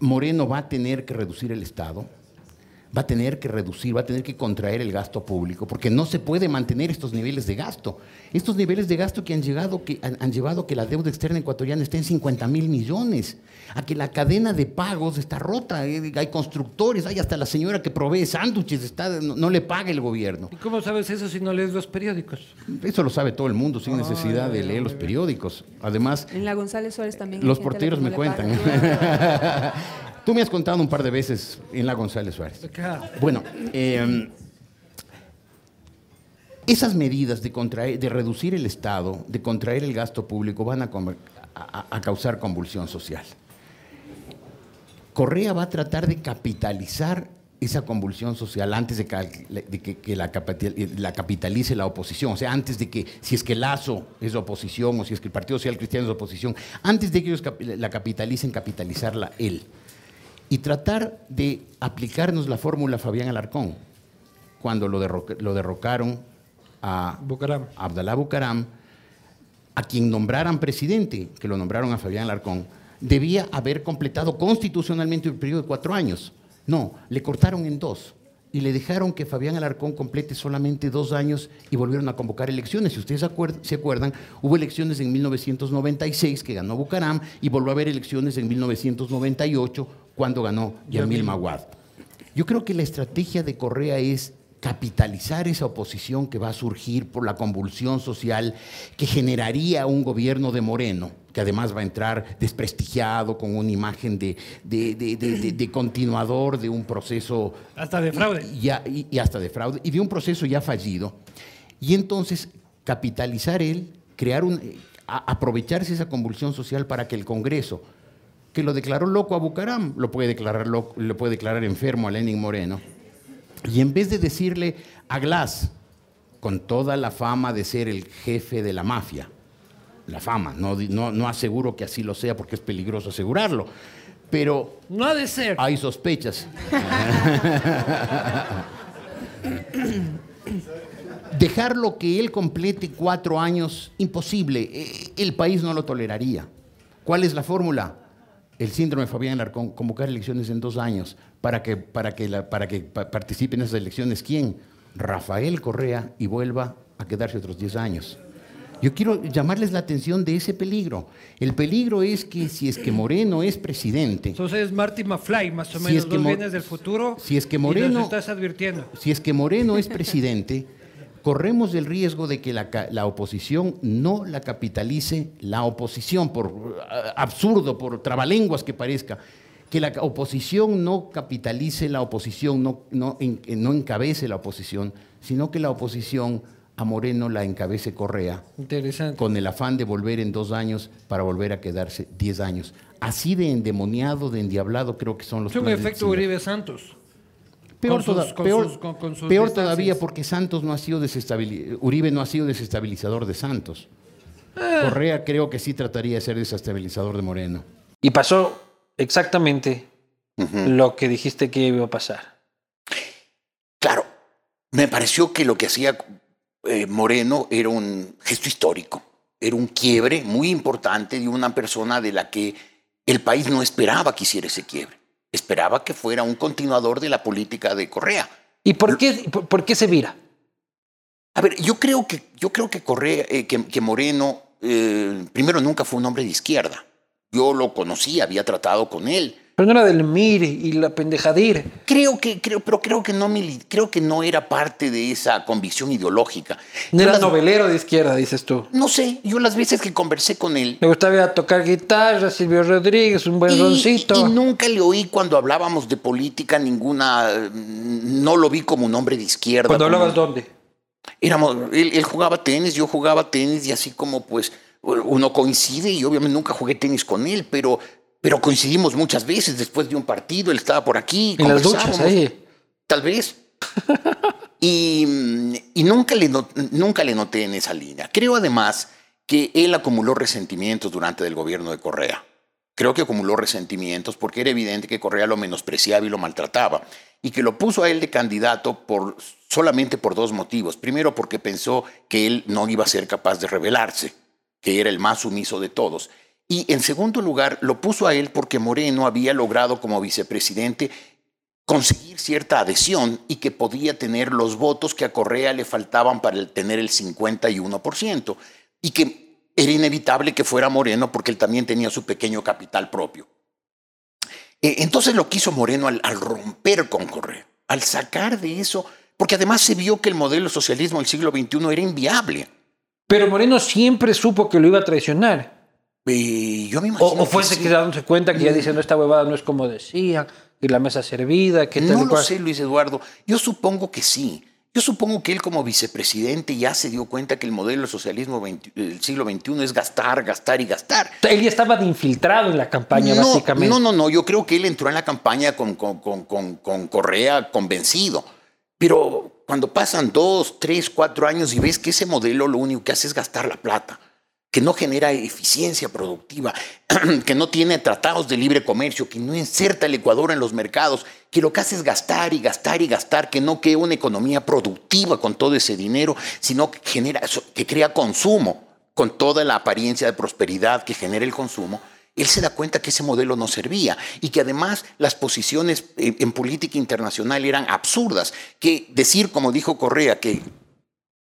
Moreno va a tener que reducir el Estado, va a tener que reducir, va a tener que contraer el gasto público, porque no se puede mantener estos niveles de gasto. Estos niveles de gasto que han, llegado, que han, han llevado a que la deuda externa ecuatoriana esté en 50 mil millones, a que la cadena de pagos está rota, eh, hay constructores, hay hasta la señora que provee sándwiches, está, no, no le paga el gobierno. ¿Y cómo sabes eso si no lees los periódicos? Eso lo sabe todo el mundo sin necesidad de leer los periódicos. Además, En la González Suárez también. los porteros no me cuentan. Tú me has contado un par de veces en la González Suárez. Bueno, eh, esas medidas de, contraer- de reducir el Estado, de contraer el gasto público, van a, conver- a- a causar convulsión social. Correa va a tratar de capitalizar esa convulsión social antes de, que, que la, capital- la capitalice la oposición. O sea, antes de que, si es que Lazo es oposición o si es que el Partido Social Cristiano es oposición, antes de que ellos la capitalicen, capitalizarla él. Y tratar de aplicarnos la fórmula Fabián Alarcón, cuando lo, lo derrocaron a Bucaram. Abdalá Bucaram, a quien nombraran presidente, que lo nombraron a Fabián Alarcón, debía haber completado constitucionalmente un periodo de cuatro años. No, le cortaron en dos y le dejaron que Fabián Alarcón complete solamente dos años y volvieron a convocar elecciones. Si ustedes se acuerdan, hubo elecciones en 1996 que ganó Bucaram y volvió a haber elecciones en 1998 cuando ganó Yamil Maguad. Yo creo que la estrategia de Correa es capitalizar esa oposición que va a surgir por la convulsión social que generaría un gobierno de Moreno, que además va a entrar desprestigiado con una imagen de, de- de- continuador de un proceso Hasta de fraude. y, y hasta de fraude, y de un proceso ya fallido. Y entonces capitalizar él, crear un, a- aprovecharse esa convulsión social para que el Congreso, que lo declaró loco a Bucaram, lo puede declarar, loco- lo puede declarar enfermo a Lenin Moreno, y en vez de decirle a Glass, con toda la fama de ser el jefe de la mafia, la fama, no, no, no aseguro que así lo sea porque es peligroso asegurarlo, pero No ha de ser. hay sospechas. Dejarlo que él complete cuatro años, imposible. Eh, El país no lo toleraría. ¿Cuál es la fórmula? El síndrome de Fabián Larcón, convocar elecciones en dos años para que, para que, la- para que pa- participe en esas elecciones. ¿Quién? Rafael Correa y vuelva a quedarse otros 10 años. Yo quiero llamarles la atención de ese peligro. El peligro es que si es que Moreno es presidente, Entonces es Marty McFly, más o Si menos. es que vienes del futuro. si es que y nos Moreno- estás advirtiendo. si es que Moreno es presidente, corremos el riesgo de que la, la oposición no la capitalice la oposición, por absurdo, por trabalenguas que parezca, que la oposición no capitalice la oposición, no, no, en- no encabece la oposición, sino que la oposición a Moreno la encabece Correa Interesante. con el afán de volver en dos años para volver a quedarse diez años. Así de endemoniado, de endiablado, creo que son los Es un efecto. Uribe Santos. Peor, Con sus- toda- con peor- sus- con- con sus peor distancias. todavía porque Santos no ha sido desestabili- Uribe no ha sido desestabilizador de Santos. Ah. Correa creo que sí trataría de ser desestabilizador de Moreno. Y pasó exactamente lo que dijiste que iba a pasar. Claro, me pareció que lo que hacía eh, Moreno era un gesto histórico, era un quiebre muy importante de una persona de la que el país no esperaba que hiciera ese quiebre. Esperaba que fuera un continuador de la política de Correa. ¿Y por qué, por, por qué se vira? A ver, yo creo que, yo creo que, Correa, eh, que, que Moreno, eh, primero nunca fue un hombre de izquierda. Yo lo conocí, había tratado con él. Pero no era del MIR y la pendejadir. Creo que, creo, pero creo que no creo que no era parte de esa convicción ideológica. No Yo era las- novelero de izquierda, dices tú. No sé, yo las veces que conversé con él Le gustaba ir a tocar guitarra, Silvio Rodríguez, un buen y, roncito. y nunca le oí cuando hablábamos de política ninguna, mm, no lo vi como un hombre de izquierda. Cuando hablabas, ¿dónde? éramos, él, él jugaba tenis, yo jugaba tenis y así como pues uno coincide y obviamente nunca jugué tenis con él, pero, pero coincidimos muchas veces después de un partido, él estaba por aquí. En las duchas, ahí. Tal vez. Y, y nunca, le not- nunca le noté en esa línea. Creo además que él acumuló resentimientos durante el gobierno de Correa. Creo que acumuló resentimientos porque era evidente que Correa lo menospreciaba y lo maltrataba y que lo puso a él de candidato por, solamente por dos motivos. Primero, porque pensó que él no iba a ser capaz de rebelarse, que era el más sumiso de todos. Y en segundo lugar, lo puso a él porque Moreno había logrado como vicepresidente conseguir cierta adhesión y que podía tener los votos que a Correa le faltaban para tener el 51% y que era inevitable que fuera Moreno porque él también tenía su pequeño capital propio. Eh, Entonces lo que hizo Moreno al romper con Correa, al sacar de eso, porque además se vio que el modelo socialismo del siglo XXI era inviable. Pero Moreno siempre supo que lo iba a traicionar. Y yo me O, imagino o fuese sí. que dándose cuenta que ya diciendo esta huevada no es como decían, que la mesa servida, que tal No lo sé, Luis Eduardo. Yo supongo que sí. Yo supongo que él como vicepresidente ya se dio cuenta que el modelo del socialismo 20 del siglo XXI es gastar, gastar y gastar. Él ya estaba de infiltrado en la campaña, no, básicamente. No, no, no. Yo creo que él entró en la campaña con, con, con, con, con Correa convencido. Pero cuando pasan dos, tres, cuatro años y ves que ese modelo lo único que hace es gastar la plata, que no genera eficiencia productiva, que no tiene tratados de libre comercio, que no inserta el Ecuador en los mercados, que lo que hace es gastar y gastar y gastar, que no crea una economía productiva con todo ese dinero, sino que genera, que crea consumo con toda la apariencia de prosperidad que genera el consumo, él se da cuenta que ese modelo no servía y que además las posiciones en, en política internacional eran absurdas. Que decir, como dijo Correa, que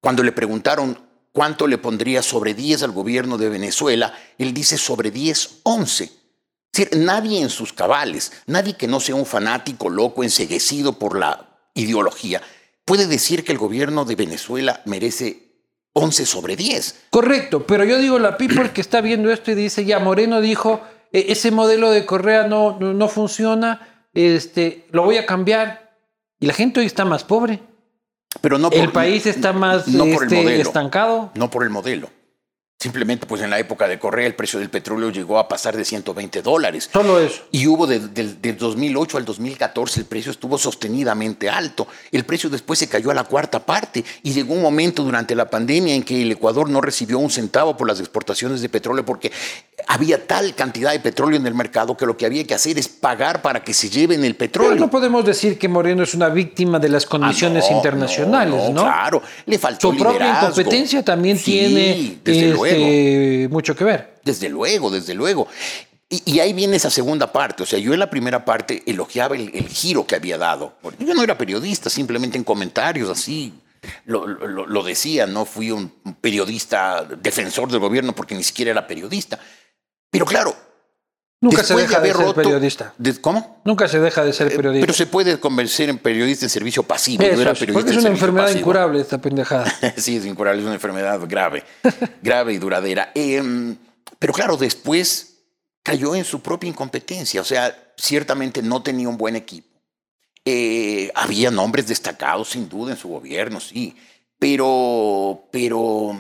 cuando le preguntaron cuánto le pondría sobre 10 al gobierno de Venezuela, él dice sobre 10, 11. Es decir, nadie en sus cabales, nadie que no sea un fanático loco, enseguecido por la ideología, puede decir que el gobierno de Venezuela merece 11 sobre 10. Correcto, pero yo digo, la people que está viendo esto y dice, ya Moreno dijo, "E- ese modelo de Correa no, no, no funciona, este, lo voy a cambiar. Y la gente hoy está más pobre. Pero no el por- país está más no por el modelo. estancado. no por el modelo. Simplemente, pues en la época de Correa el precio del petróleo llegó a pasar de 120 dólares. Solo eso. Y hubo de- del del 2008 al 2014 el precio estuvo sostenidamente alto. El precio después se cayó a la cuarta parte y llegó un momento durante la pandemia en que el Ecuador no recibió un centavo por las exportaciones de petróleo porque había tal cantidad de petróleo en el mercado que lo que había que hacer es pagar para que se lleven el Pero petróleo. no podemos decir que Moreno es una víctima de las Ah, condiciones no, internacionales, ¿no? Claro, le faltó Su propia incompetencia también Sí, tiene desde este, luego. Mucho que ver. Desde luego, desde luego. Y, y ahí viene esa segunda parte. O sea, yo en la primera parte elogiaba el, el giro que había dado. Yo no era periodista, simplemente en comentarios así lo, lo- lo decía. No fui un periodista defensor del gobierno porque ni siquiera era periodista. Pero claro. Nunca se deja de haber ser roto- periodista. de- ¿Cómo? Nunca se deja de ser Eh, periodista. Pero se puede convencer en periodista en servicio pasivo. Eso no era periodista porque es en una servicio enfermedad pasivo. incurable esta pendejada. sí, es incurable, es una enfermedad grave, grave y duradera. Em, pero claro, después cayó en su propia incompetencia. O sea, ciertamente no tenía un buen equipo. Eh, había nombres destacados, sin duda, en su gobierno, sí. Pero, pero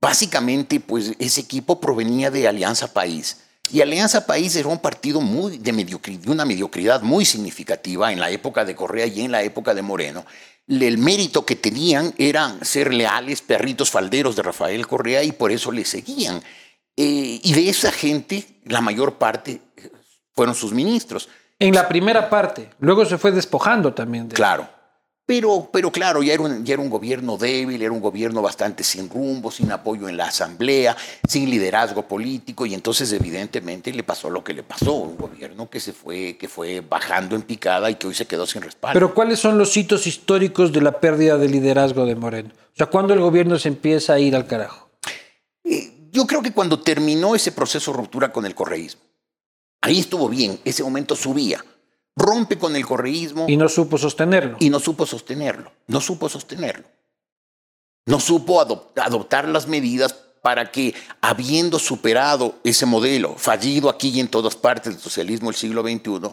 básicamente, pues ese equipo provenía de Alianza País. Y Alianza País era un partido muy de, una mediocridad muy significativa en la época de Correa y en la época de Moreno. El mérito que tenían era ser leales perritos falderos de Rafael Correa y por eso le seguían. Eh, y de esa gente, la mayor parte eh, fueron sus ministros. En la primera parte. Luego se fue despojando también. De... Claro. Pero, pero claro, ya era, un, ya era un gobierno débil, era un gobierno bastante sin rumbo, sin apoyo en la asamblea, sin liderazgo político, y entonces evidentemente le pasó lo que le pasó, un gobierno que se fue, que fue bajando en picada y que hoy se quedó sin respaldo. Pero ¿cuáles son los hitos históricos de la pérdida de liderazgo de Moreno? O sea, ¿cuándo el gobierno se empieza a ir al carajo? Eh, yo creo que cuando terminó ese proceso de ruptura con el correísmo, ahí estuvo bien, ese momento subía, rompe con el correísmo Y no supo sostenerlo. y no supo sostenerlo, no supo sostenerlo. No supo adop- adoptar las medidas para que, habiendo superado ese modelo, fallido aquí y en todas partes del socialismo del siglo XXI,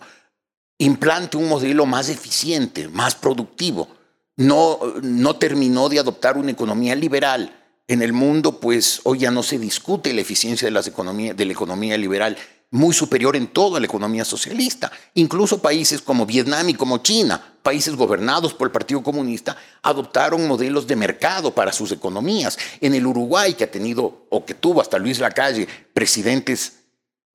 implante un modelo más eficiente, más productivo. No, no terminó de adoptar una economía liberal. En el mundo, pues hoy ya no se discute la eficiencia de, las economía, de la economía liberal. Muy superior en toda la economía socialista. Incluso países como Vietnam y como China, países gobernados por el Partido Comunista, adoptaron modelos de mercado para sus economías. En el Uruguay, que ha tenido o que tuvo hasta Luis Lacalle presidentes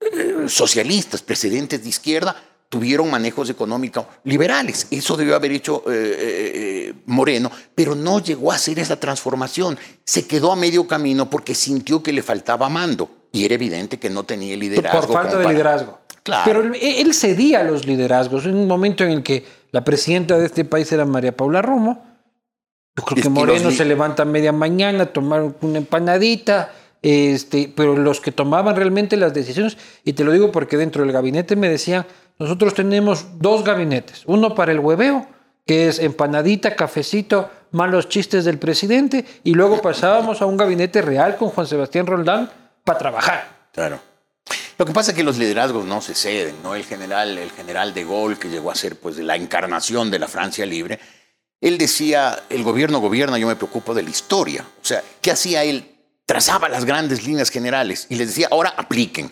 eh, socialistas, presidentes de izquierda, tuvieron manejos económicos liberales. Eso debió haber hecho eh, eh, Moreno, pero no llegó a hacer esa transformación. Se quedó a medio camino porque sintió que le faltaba mando y era evidente que no tenía liderazgo. Por falta de para- liderazgo. Claro. Pero él, él cedía a los liderazgos. En un momento en el que la presidenta de este país era María Paula Romo, yo creo Es que Moreno se levanta a media mañana a tomar una empanadita, este, pero los que tomaban realmente las decisiones, y te lo digo porque dentro del gabinete me decían, nosotros tenemos dos gabinetes, uno para el hueveo, que es empanadita, cafecito, malos chistes del presidente, y luego pasábamos a un gabinete real con Juan Sebastián Roldán para trabajar. Claro. Lo que pasa es que los liderazgos no se ceden, ¿no? El general, el general de Gaulle, que llegó a ser pues la encarnación de la Francia libre, él decía, el gobierno gobierna, yo me preocupo de la historia. O sea, ¿qué hacía él? Trazaba las grandes líneas generales y les decía, ahora apliquen.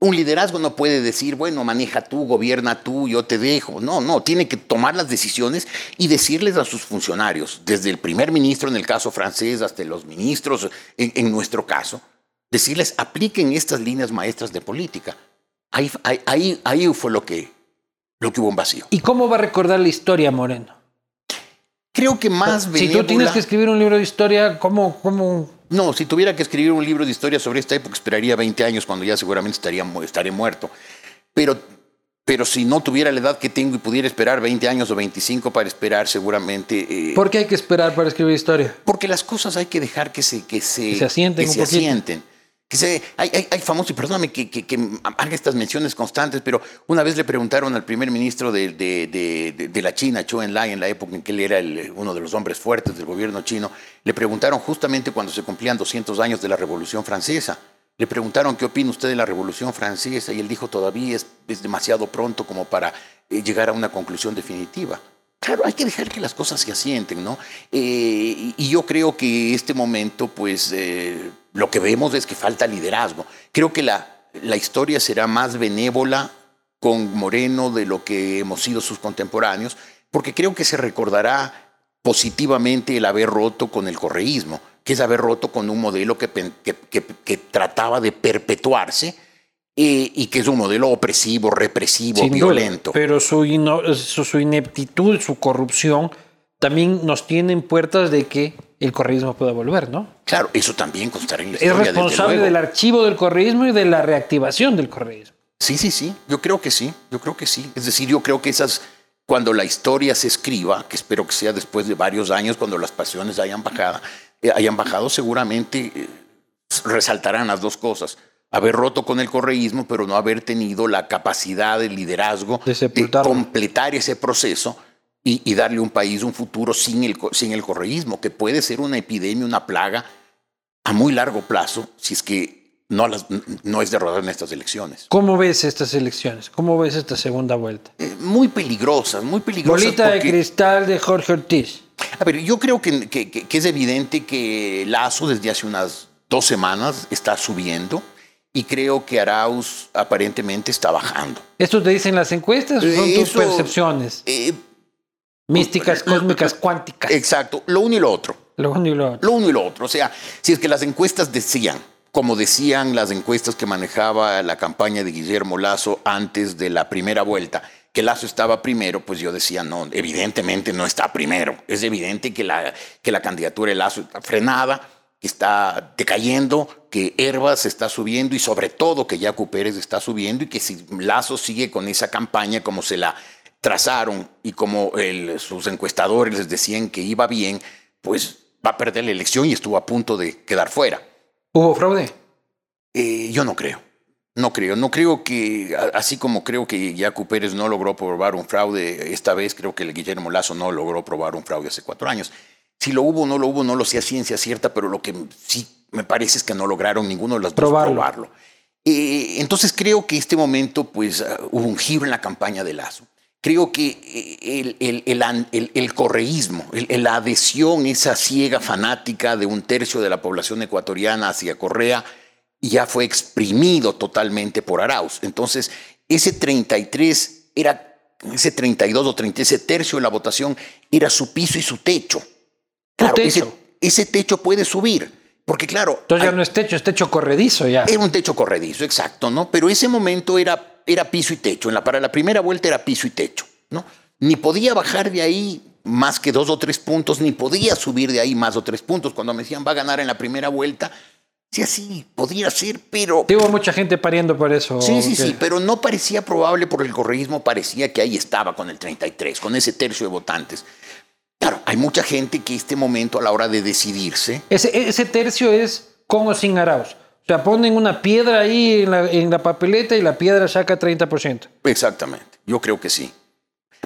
Un liderazgo no puede decir, bueno, maneja tú, gobierna tú, yo te dejo. No, no, tiene que tomar las decisiones y decirles a sus funcionarios, desde el primer ministro en el caso francés hasta los ministros en, en nuestro caso, decirles, apliquen estas líneas maestras de política. Ahí, ahí, ahí, fue lo que, lo que hubo un vacío. ¿Y cómo va a recordar la historia Moreno? Creo que más Si tú benévola- tienes que escribir un libro de historia, ¿cómo, cómo? No, si tuviera que escribir un libro de historia sobre esta época, esperaría 20 años cuando ya seguramente estaría, estaré muerto. Pero, pero si no tuviera la edad que tengo y pudiera esperar 20 años o 25 para esperar, seguramente... eh, ¿Por qué hay que esperar para escribir historia? porque las cosas hay que dejar que se, que se, Que se asienten que un se asienten. Que hay, hay, hay famosos, y perdóname que, haga estas menciones constantes, pero una vez le preguntaron al primer ministro de, la China, Zhou Enlai, en la época en que él era uno de los hombres fuertes del gobierno chino, le preguntaron justamente cuando se cumplían 200 años de la Revolución Francesa, le preguntaron qué opina usted de la Revolución Francesa y él dijo todavía es, demasiado pronto como para eh, llegar a una conclusión definitiva. Claro, hay que dejar que las cosas se asienten, ¿no? Eh, y, y yo creo que este momento, pues, eh, lo que vemos es que falta liderazgo. Creo que la, la historia será más benévola con Moreno de lo que hemos sido sus contemporáneos, porque creo que se recordará positivamente el haber roto con el correísmo, que es haber roto con un modelo que, que- que- que trataba de perpetuarse eh, y que es un modelo opresivo, represivo, Sin duda. violento. Pero su, ino- su, su ineptitud, su corrupción, también nos tienen puertas de que el correísmo pueda volver, ¿no? Claro, eso también constará en la Es historia. desde responsable del archivo del correísmo y de la reactivación del correísmo. Sí, sí, sí. Yo creo que sí. Yo creo que sí. Es decir, yo creo que esas, cuando la historia se escriba, que espero que sea después de varios años, cuando las pasiones hayan bajado, eh, hayan bajado, seguramente eh, resaltarán las dos cosas. Haber roto con el correísmo, pero no haber tenido la capacidad de liderazgo De sepultarlo. completar ese proceso y, y darle a un país un futuro sin el, sin el correísmo, que puede ser una epidemia, una plaga a muy largo plazo, si es que no, las, no es derrotada en estas elecciones. ¿Cómo ves estas elecciones? ¿Cómo ves esta segunda vuelta? Eh, muy peligrosas, muy peligrosas. Bolita de porque- cristal de Jorge Ortiz. A ver, yo creo que, que- que- es evidente que Lazo desde hace unas dos semanas está subiendo y creo que Arauz aparentemente está bajando. ¿Esto te dicen las encuestas o son tus Eso- percepciones? Eh, Místicas, cósmicas, cuánticas. exacto, lo uno y lo otro. Lo uno y lo otro. Lo uno y lo otro. O sea, si es que las encuestas decían, como decían las encuestas que manejaba la campaña de Guillermo Lazo antes de la primera vuelta, que Lazo estaba primero, pues yo decía, no, evidentemente no está primero. Es evidente que la, que la candidatura de Lazo está frenada, que está decayendo, que Herbas está subiendo y sobre todo que Yacu Pérez está subiendo y que si Lazo sigue con esa campaña como se la trazaron y como el- sus encuestadores les decían que iba bien, pues va a perder la elección y estuvo a punto de quedar fuera. ¿Hubo fraude? Eh, yo no creo. No creo. No creo que, así como creo que Yacu Pérez no logró probar un fraude esta vez, creo que el Guillermo Lazo no logró probar un fraude hace cuatro años. Si lo hubo o no lo hubo, no lo sé a ciencia cierta, pero lo que sí me parece es que no lograron ninguno de los Probarlo. dos probarlo. Eh, entonces creo que este momento, pues, ah, hubo un giro en la campaña de Lazo. Creo que eh, el, el, el, an- el- el correísmo, la adhesión, esa ciega fanática de un tercio de la población ecuatoriana hacia Correa, ya fue exprimido totalmente por Arauz. Entonces, ese 33 era, ese 32 o 30, ese tercio de la votación era su piso y su techo. Claro, techo. Ese, ese techo puede subir, porque claro, Entonces ya no es techo, es techo corredizo ya. era un techo corredizo, exacto, ¿no? Pero ese momento era, era piso y techo. En la, para la primera vuelta era piso y techo, ¿no? Ni podía bajar de ahí más que dos o tres puntos, ni podía subir de ahí más o tres puntos. Cuando me decían va a ganar en la primera vuelta, sí, así, podría ser, pero... Tuvo mucha gente pariendo por eso. Sí, sí, que- sí, pero no parecía probable por el correísmo, parecía que ahí estaba con el 33, con ese tercio de votantes. Claro, hay mucha gente que este momento a la hora de decidirse, Ese, ese tercio es con o sin Arauz. O sea, ponen una piedra ahí en la, en la papeleta y la piedra saca 30%. Exactamente, yo creo que sí.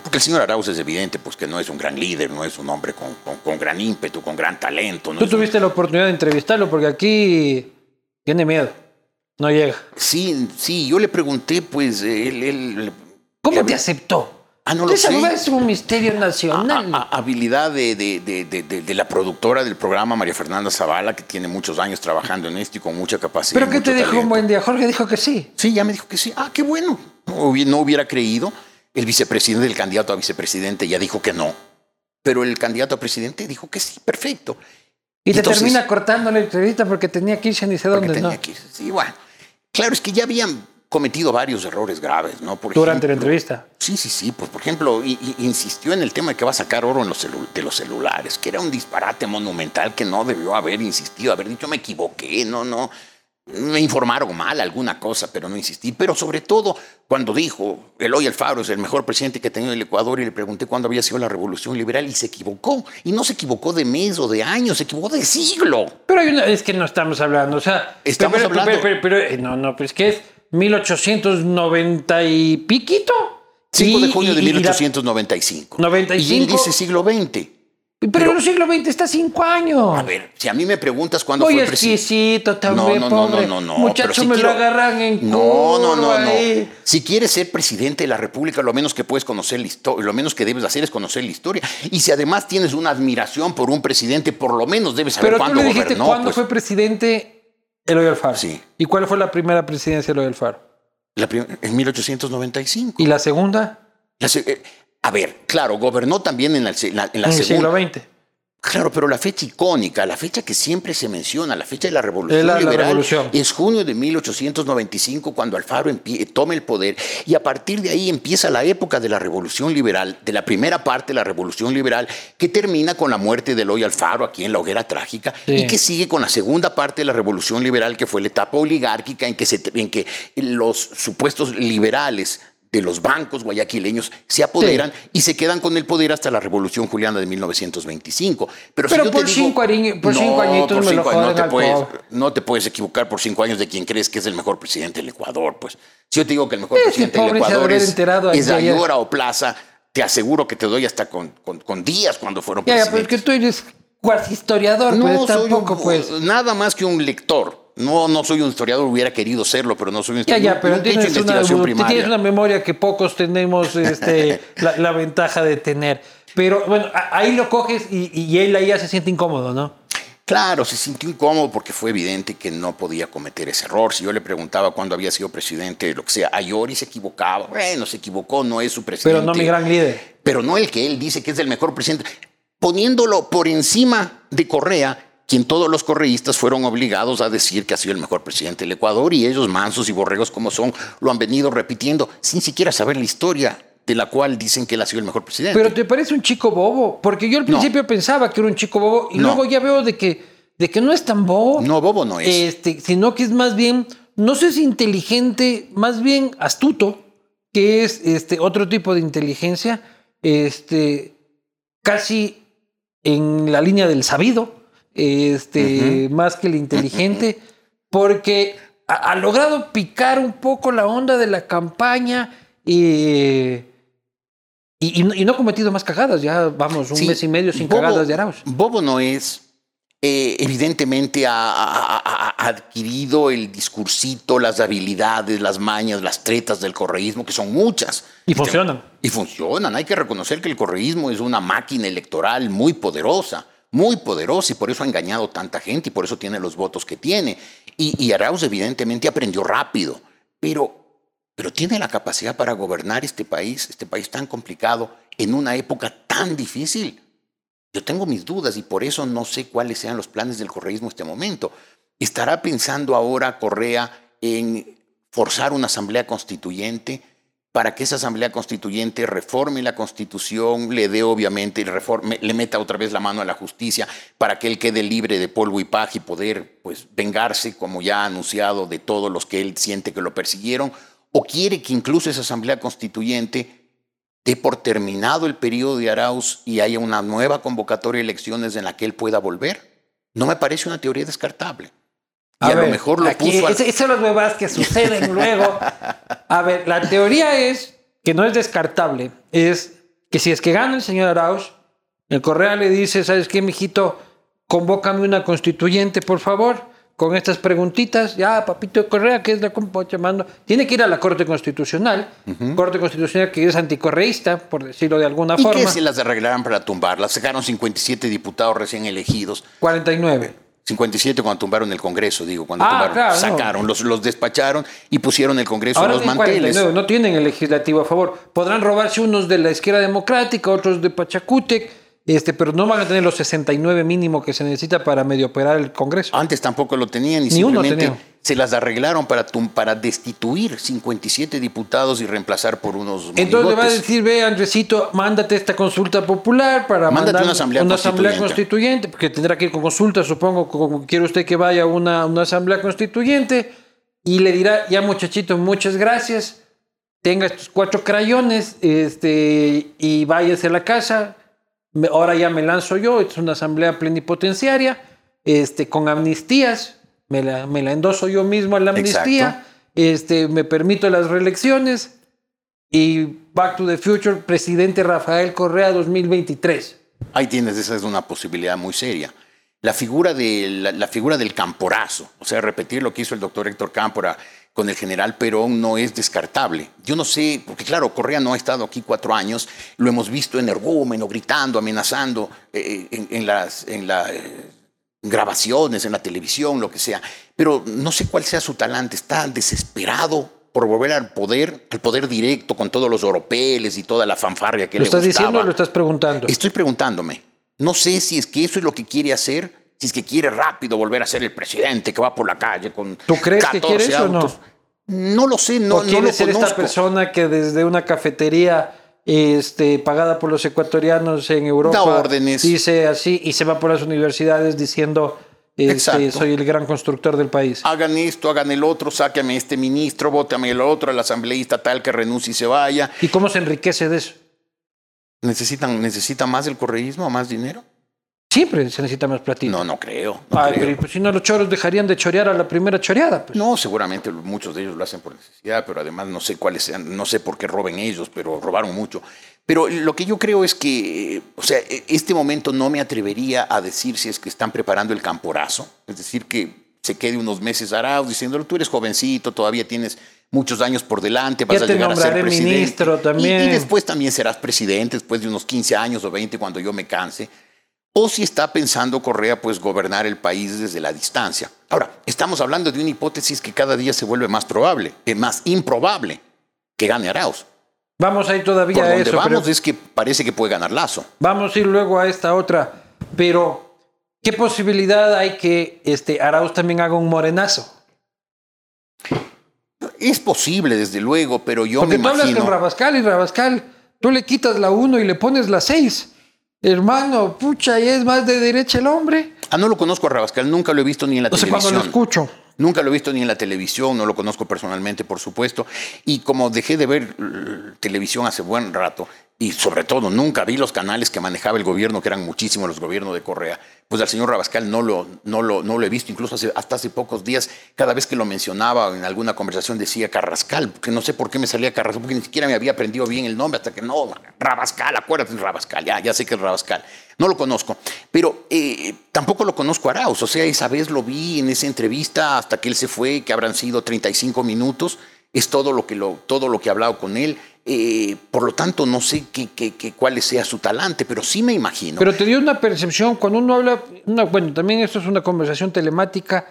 Porque el señor Arauz es evidente pues, que no es un gran líder, no es un hombre con, con- con gran ímpetu, con gran talento. no Tú un- tuviste la oportunidad de entrevistarlo porque aquí tiene miedo. No llega. Sí, sí, yo le pregunté, pues, él... él- ¿Cómo te aceptó? Ah, no lo sé. es un misterio nacional. a- a- habilidad de, de- de- de- de- de la productora del programa, María Fernanda Zavala, que tiene muchos años trabajando en esto y con mucha capacidad. ¿Pero qué te dijo un buen día? Jorge dijo que sí. Sí, ya me dijo que sí. Ah, qué bueno. No, hubi- no hubiera creído. El vicepresidente, el candidato a vicepresidente ya dijo que no. Pero el candidato a presidente dijo que sí, perfecto. Y te termina cortando la entrevista porque tenía que irse ni sé dónde, ¿no? que irse. Sí, bueno. Claro, es que ya habían cometido varios errores graves, ¿no? Por Durante la entrevista. Sí, sí, sí. Pues, por ejemplo, insistió en el tema de que va a sacar oro en los celu- de los celulares, que era un disparate monumental que no debió haber insistido, haber dicho me equivoqué, no, no. Me informaron mal alguna cosa, pero no insistí. Pero sobre todo cuando dijo, Eloy Alfaro es el mejor presidente que ha tenido el Ecuador y le pregunté cuándo había sido la revolución liberal y se equivocó. Y no se equivocó de mes o de año, se equivocó de siglo. Pero hay una, es que no estamos hablando, o sea, Estamos pero, pero- hablando- pero- pero- eh, no, no, pues que es 1890 y piquito. 5 de junio de y- la- 1895. 95. Y él dice siglo XX. pero, pero- el siglo XX está cinco años. A ver, si a mí me preguntas cuándo fue presidente. exquisito también, No, no, no, pobre. no, no, no. Muchacho, si me quiero- lo agarran en No, no, no, no. Si quieres ser presidente de la República, lo menos que puedes conocer la historia, lo menos que debes hacer es conocer la historia. Y si además tienes una admiración por un presidente, por lo menos debes saber Pero tú cuándo le dijiste gobernó. cuándo pues. fue presidente Eloy Alfaro. Sí. ¿Y cuál fue la primera presidencia de Eloy Alfaro? La en 1895. ¿Y la segunda? La se- eh, a ver, claro, gobernó también en la, en la en el segunda. siglo XX. Claro, pero la fecha icónica, la fecha que siempre se menciona, la fecha de la Revolución la- la Liberal, revolución. es junio de 1895 cuando Alfaro toma el poder y a partir de ahí empieza la época de la Revolución Liberal, de la primera parte de la Revolución Liberal, que termina con la muerte de Eloy Alfaro aquí en la hoguera trágica Sí. y que sigue con la segunda parte de la Revolución Liberal, que fue la etapa oligárquica en que, se, en que los supuestos liberales de los bancos guayaquileños se apoderan y se quedan con el poder hasta la Revolución Juliana de 1925. Pero, si Pero yo te por digo- cinco ariñ- por cinco añitos me no, te puedes, pobre. no te puedes equivocar por cinco años de quien crees que es el mejor presidente del Ecuador. Pues si yo te digo que el mejor Ese presidente del Ecuador es, es. Ayora o Plaza, te aseguro que te doy hasta con, con- con días cuando fueron Ya, ya, pero es presidentes. que tú eres cuasi historiador, No, pues soy tampoco, un- pues. nada más que un lector. No, no soy un historiador, hubiera querido serlo, pero no soy un Ya, historiador. ya, pero He hecho tienes una, investigación primaria. tienes una memoria que pocos tenemos este, la, la ventaja de tener. Pero bueno, ahí lo coges y, y él ahí ya se siente incómodo, ¿no? Claro, se sintió incómodo porque fue evidente que no podía cometer ese error. Si yo le preguntaba cuándo había sido presidente, lo que sea, Ayori se equivocaba. Bueno, se equivocó, no es su presidente. Pero no mi gran líder. Pero no el que él dice que es el mejor presidente. Poniéndolo por encima de Correa, quien todos los correístas fueron obligados a decir que ha sido el mejor presidente del Ecuador y ellos, mansos y borregos como son, lo han venido repitiendo sin siquiera saber la historia de la cual dicen que él ha sido el mejor presidente. Pero te parece un chico bobo, porque yo al No. principio pensaba que era un chico bobo y No. luego ya veo de que, de que no es tan bobo. No, bobo no es. Este, sino que es más bien, no sé si inteligente, más bien astuto, que es este otro tipo de inteligencia, este, casi en la línea del sabido, este, más que el inteligente, porque ha, ha logrado picar un poco la onda de la campaña y, y no, y no ha cometido más cagadas. Ya vamos, un Sí, mes y medio sin Bobo- cagadas de Arauz. Bobo no es. eh, evidentemente ha- ha adquirido el discursito, las habilidades, las mañas, las tretas del correísmo, que son muchas. Y funcionan. Y funcionan. Hay que reconocer que el correísmo es una máquina electoral muy poderosa, muy poderosa y por eso ha engañado tanta gente y por eso tiene los votos que tiene. Y, y Arauz evidentemente aprendió rápido, pero, pero tiene la capacidad para gobernar este país, este país tan complicado, en una época tan difícil. Yo tengo mis dudas y por eso no sé cuáles sean los planes del correísmo en este momento. ¿Estará pensando ahora Correa en forzar una asamblea constituyente para que esa asamblea constituyente reforme la constitución, le dé obviamente, reforme, le meta otra vez la mano a la justicia para que él quede libre de polvo y paja y poder pues, vengarse, como ya ha anunciado, de todos los que él siente que lo persiguieron? ¿O quiere que incluso esa asamblea constituyente dé por terminado el periodo de Arauz y haya una nueva convocatoria de elecciones en la que él pueda volver? No me parece una teoría descartable. Y a, lo mejor lo aquí, puso. al- Esas son las nuevas que suceden luego. A ver, la teoría es que no es descartable. Es que si es que gana el señor Arauz, el Correa le dice, ¿sabes qué, mijito? Convócame una constituyente, por favor, con estas preguntitas. Ya, papito Correa, que es la llamando. Tiene que ir a la Corte Constitucional. Corte Constitucional que es anticorreísta, por decirlo de alguna ¿Y forma. que se las arreglaran para tumbarlas? Sacaron 57 diputados recién elegidos. 49. 57 cuando tumbaron el Congreso, digo, cuando Ah, tumbaron. claro, no. sacaron, los, los despacharon y pusieron el Congreso Ahora en los manteles. 49, no tienen el legislativo a favor. Podrán robarse unos de la izquierda democrática, otros de Pachacútec, este, pero no van a tener los 69 mínimo que se necesita para medio operar el Congreso. Antes tampoco lo tenían y Ni uno simplemente tenía. se las arreglaron para, para destituir 57 diputados y reemplazar por unos Entonces le va a decir, ve Andresito, mándate esta consulta popular para Mándate mandar una asamblea constituyente. constituyente. porque tendrá que ir con consulta, supongo, como quiere usted que vaya a una, una asamblea constituyente, y le dirá, ya muchachito, muchas gracias, tenga estos cuatro crayones este, y váyase a la casa, Me- ahora ya me lanzo yo, es una asamblea plenipotenciaria, este, con amnistías, me la, me la endoso yo mismo a la amnistía, Exacto. este, me permito las reelecciones, y Back to the Future, presidente Rafael Correa 2023. Ahí tienes, esa es una posibilidad muy seria. La figura, de, la, la figura del camporazo, o sea, repetir lo que hizo el doctor Héctor Cámpora con el general Perón no es descartable. Yo no sé, porque claro, Correa no ha estado aquí cuatro años, lo hemos visto energúmeno, gritando, amenazando eh, en, en las en eh, grabaciones, en la televisión, lo que sea, pero no sé cuál sea su talante, está desesperado por volver al poder, al poder directo con todos los oropeles y toda la fanfarria que ¿Lo le estás gustaba. diciendo o lo estás preguntando? Estoy preguntándome. No sé si es que eso es lo que quiere hacer, si es que quiere rápido volver a ser el presidente que va por la calle con ¿Tú crees que 14 quiere eso o no? autos. No lo sé, no, ¿O no quiere lo ser esta persona que desde una cafetería este, pagada por los ecuatorianos en Europa Da órdenes. dice así y se va por las universidades diciendo este, soy el gran constructor del país? Hagan esto, hagan el otro, sáquenme este ministro, vótame el otro, al asambleísta tal que renuncie y se vaya. ¿Y cómo se enriquece de eso? ¿Necesitan, ¿Necesita más el correísmo, más dinero? Siempre se necesita más platino. No, no creo. no Ay, creo. pero pues, si no los choros dejarían de chorear a la primera choreada. Pues. No, seguramente muchos de ellos lo hacen por necesidad, pero además no sé cuáles sean, no sé por qué roben ellos, pero robaron mucho. Pero lo que yo creo es que, o sea, e- este momento no me atrevería a decir si es que están preparando el camporazo, es decir, que se quede unos meses Arauz diciéndole, tú eres jovencito, todavía tienes muchos años por delante, vas Ya a te llegar a ser presidente. ministro Y- también. Y, después también serás presidente, después de unos 15 años o 20 cuando yo me canse. O si está pensando Correa, pues gobernar el país desde la distancia. Ahora, estamos hablando de una hipótesis que cada día se vuelve más probable, eh, más improbable, que gane Arauz. Vamos a ir todavía Por a donde eso. pero- vamos es que parece que puede ganar Lazo. Vamos a ir luego a esta otra. Pero, ¿qué posibilidad hay que este, Arauz también haga un morenazo? Es posible, desde luego, pero yo Porque me tú hablas imagino... con Rabascal y Rabascal, tú le quitas la 1 y le pones la 6. Hermano, pucha, y es más de derecha el hombre. Ah, no lo conozco a Rabascal, nunca lo he visto ni en la televisión. lo escucho. Nunca lo he visto ni en la televisión, no lo conozco personalmente, por supuesto. Y como dejé de ver eh, televisión hace buen rato, y sobre todo nunca vi los canales que manejaba el gobierno, que eran muchísimos los gobiernos de Correa, pues al señor Rabascal no lo, no lo, no lo he visto. Incluso hace- hasta hace pocos días, cada vez que lo mencionaba en alguna conversación decía Carrascal, que no sé por qué me salía Carrascal, porque ni siquiera me había aprendido bien el nombre, hasta que no, Rabascal, acuérdate Rabascal, ya, ya sé que es Rabascal. No lo conozco, pero eh, tampoco lo conozco a Arauz. O sea, esa vez lo vi en esa entrevista hasta que él se fue, que habrán sido 35 minutos. Es todo lo que, lo, todo lo que he hablado con él. Eh, por lo tanto, no sé qué, qué- qué- cuál sea su talante, pero sí me imagino. Pero te dio una percepción cuando uno habla, una- bueno, también esto es una conversación telemática,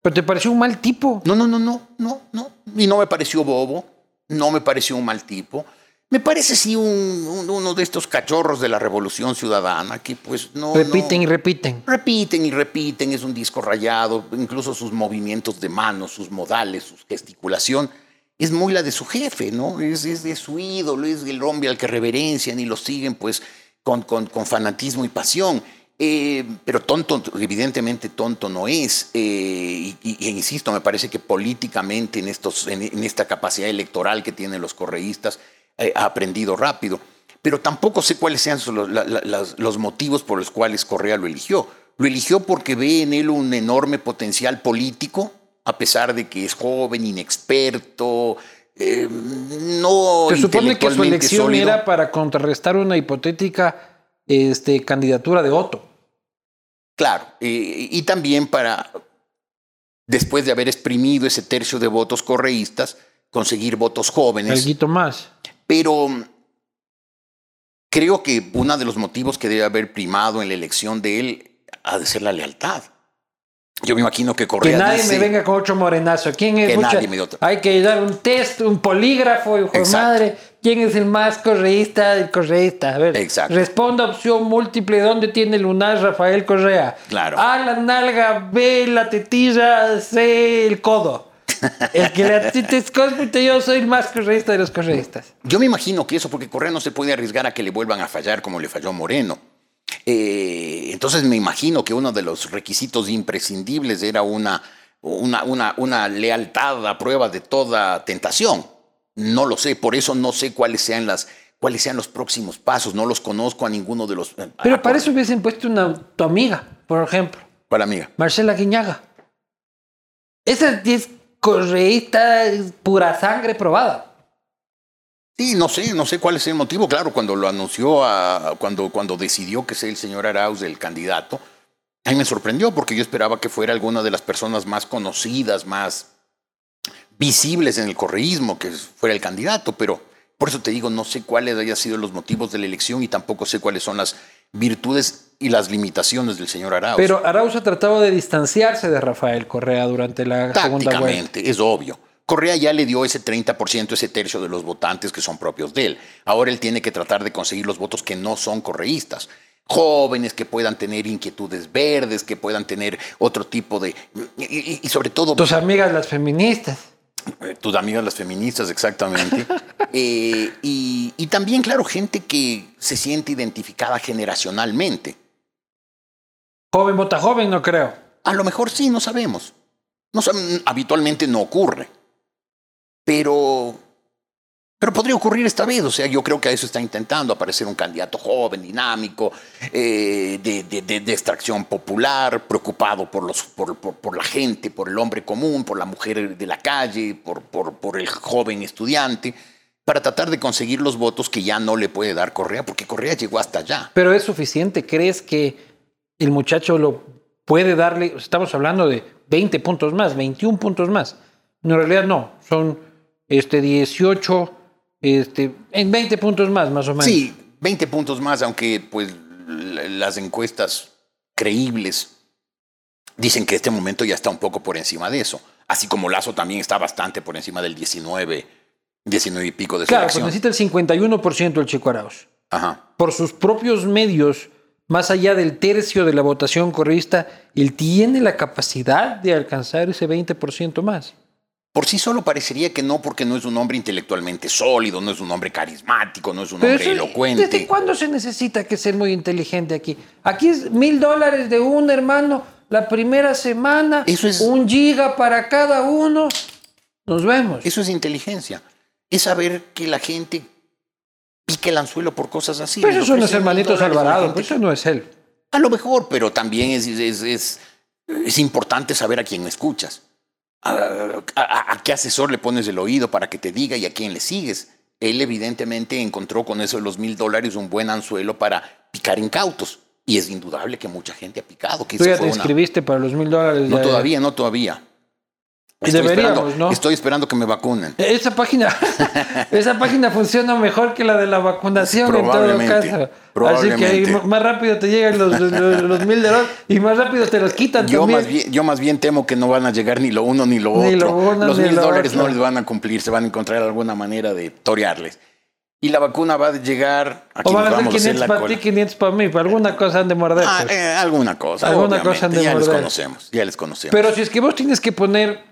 pero te pareció un mal tipo. No, no, no, no, no, no. Y no me pareció bobo, no me pareció un mal tipo. Me parece sí un- un- uno de estos cachorros de la revolución ciudadana que pues no... repiten no- y repiten. Repiten y repiten, es un disco rayado, incluso sus movimientos de manos, sus modales, su gesticulación, es muy la de su jefe, ¿no? Es, es de su ídolo, es el hombre al que reverencian y lo siguen pues con, con- con fanatismo y pasión. Eh, pero tonto, evidentemente tonto no es. eh, y, y insisto, me parece que políticamente en, estos, en, esta capacidad electoral que tienen los correístas, eh, ha aprendido rápido. Pero tampoco sé cuáles sean las- los motivos por los cuales Correa lo eligió. Lo eligió porque ve en él un enorme potencial político, a pesar de que es joven, inexperto, eh, no Se supone que su elección sólido. era para contrarrestar una hipotética este, candidatura de Otto. Claro, eh, y también para, después de haber exprimido ese tercio de votos correístas, conseguir votos jóvenes. Alguito más. Pero creo que uno de los motivos que debe haber primado en la elección de él ha de ser la lealtad. Yo me imagino que Que Correa nadie dice- me venga con otro morenazo. ¿Quién es? Que Mucha- nadie me otro. Hay que dar un test, un polígrafo, hijo de madre. ¿Quién es el más correísta del correísta? A ver, Exacto. responda opción múltiple. ¿Dónde tiene lunar Rafael Correa? Claro. A la nalga, B la tetilla, C el codo. El que la teta es cósmica, yo soy el más correísta de los correístas. Yo me imagino que eso, porque Correa no se puede arriesgar a que le vuelvan a fallar como le falló Moreno. Eh, entonces me imagino que uno de los requisitos imprescindibles era una, una, una, una lealtad a prueba de toda tentación. No lo sé, por eso no sé cuáles sean, las, cuáles sean los próximos pasos. No los conozco a ninguno de los... eh, Pero para eso hubiesen puesto una tu amiga, por ejemplo, ¿Cuál amiga? Marcela Guiñaga. Esa es correísta es pura sangre probada. Sí, no sé, no sé cuál es el motivo. Claro, cuando lo anunció, a- cuando, cuando decidió que sea el señor Arauz el candidato, a mí me sorprendió porque yo esperaba que fuera alguna de las personas más conocidas, más visibles en el correísmo, que fuera el candidato, pero por eso te digo, no sé cuáles hayan sido los motivos de la elección y tampoco sé cuáles son las virtudes y las limitaciones del señor Arauz. Pero Arauz ha tratado de distanciarse de Rafael Correa durante la segunda vuelta. Es obvio. Correa ya le dio ese 30%, ese tercio de los votantes que son propios de él. Ahora él tiene que tratar de conseguir los votos que no son correístas. Jóvenes que puedan tener inquietudes verdes, que puedan tener otro tipo de... Y, sobre todo... Tus amigas las feministas. Eh, tus amigas las feministas, exactamente. Eh, y, y también, claro, gente que se siente identificada generacionalmente. Joven vota joven, no creo. A lo mejor sí, no sabemos. No habitualmente no ocurre. Pero, pero podría ocurrir esta vez. O sea, yo creo que a eso está intentando aparecer un candidato joven, dinámico, eh, de, extracción popular, preocupado por, los, por, por- por la gente, por el hombre común, por la mujer de la calle, por, por- por el joven estudiante, para tratar de conseguir los votos que ya no le puede dar Correa, porque Correa llegó hasta allá. Pero es suficiente. ¿Crees que el muchacho lo puede darle? Estamos hablando de 20 puntos más, 21 puntos más. En realidad no, son este 18, este, en 20 puntos más, más o menos. Sí, 20 puntos más, aunque pues las encuestas creíbles dicen que este momento ya está un poco por encima de eso. Así como Lazo también está bastante por encima del 19, 19 y pico de su Claro, pues necesita el 51% el Chico Arauz. Ajá. Por sus propios medios, más allá del tercio de la votación correísta, él tiene la capacidad de alcanzar ese 20% más. Por sí solo parecería que no, porque no es un hombre intelectualmente sólido, no es un hombre carismático, no es un hombre eso- elocuente. ¿Desde cuándo se necesita que ser muy inteligente aquí? Aquí es mil dólares de un hermano la primera semana, Eso es- un giga para cada uno. Nos vemos. Eso es inteligencia. Es saber que la gente pique el anzuelo por cosas así. Pero esos son los hermanitos Alvarado, pues eso no es él. A lo mejor, pero también es, es, es importante saber a quién escuchas. A, a- a qué asesor le pones el oído para que te diga y a quién le sigues. Él evidentemente encontró con eso de los mil dólares un buen anzuelo para picar incautos. Y es indudable que mucha gente ha picado. Que Tú ya te una- inscribiste para los mil dólares. No todavía, no todavía. Estoy Deberíamos, esperando, ¿no? Estoy esperando que me vacunen. Esa página, esa página funciona mejor que la de la vacunación en todo Probablemente, caso. Así probablemente. que ahí m- más rápido te llegan los, los, los mil dólares y más rápido te los quitan Yo también. más, bien, yo más bien temo que no van a llegar ni lo uno ni lo Ni otro. lo uno Los ni mil lo dólares otro. no les van a cumplir, se van a encontrar alguna manera de torearles. Y la vacuna va a llegar a o van a ser vamos a hacer 500 la para ti, 500 para mí. Para alguna cosa han de morder. Ah, pues. eh, alguna cosa. Alguna obviamente. cosa han de ya les morder. conocemos, ya les conocemos. Pero si es que vos tienes que poner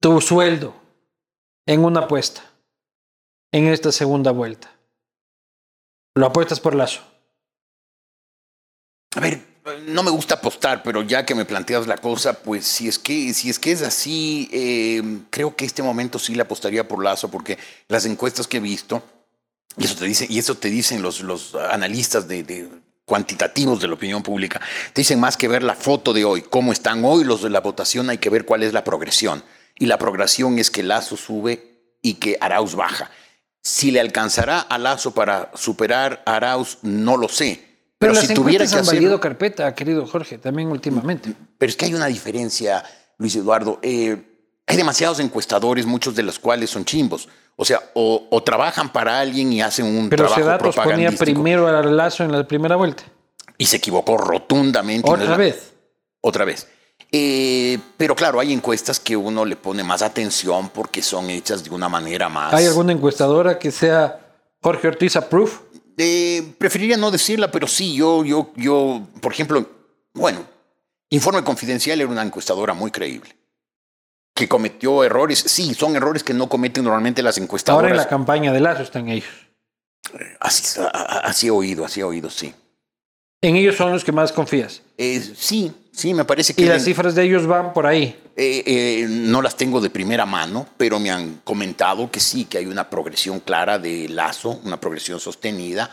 tu sueldo en una apuesta en esta segunda vuelta, lo apuestas por lazo. A ver, no me gusta apostar, pero ya que me planteas la cosa, pues si es que, si es, que es así, eh, creo que este momento sí le apostaría por Lazo, porque las encuestas que he visto, y eso te, dice, y eso te dicen los, los analistas de, de cuantitativos de la opinión pública, te dicen más que ver la foto de hoy, cómo están hoy los de la votación, hay que ver cuál es la progresión. Y la progresión es que Lazo sube y que Arauz baja. Si le alcanzará a Lazo para superar a Arauz, no lo sé. Pero, Pero, las si tuviera que han hacerlo, valido carpeta, querido Jorge, también últimamente. pero es que hay una diferencia, Luis Eduardo. Eh, hay demasiados encuestadores, muchos de los cuales son chimbos. O sea, o, o trabajan para alguien y hacen un Pero trabajo Sedatos ponía propagandístico. primero al lazo en la primera vuelta. Y se equivocó rotundamente. Otra la- vez. Otra vez. Eh, pero claro, hay encuestas que uno le pone más atención porque son hechas de una manera más... ¿Hay alguna encuestadora que sea Jorge Ortiz Approve? Eh, preferiría no decirla, pero sí, yo, yo, yo, por ejemplo, bueno, Informe Confidencial era una encuestadora muy creíble. Que cometió errores, sí, son errores que no cometen normalmente las Ahora encuestadoras. en la campaña de lazo están ellos. Así, a- a- así he oído, así he oído, sí. En ellos son los que más confías. Eh, sí, sí, me parece que Y las cifras de ellos van por ahí. eh, eh, no las tengo de primera mano, pero me han comentado que sí, que hay una progresión clara de Lazo, una progresión sostenida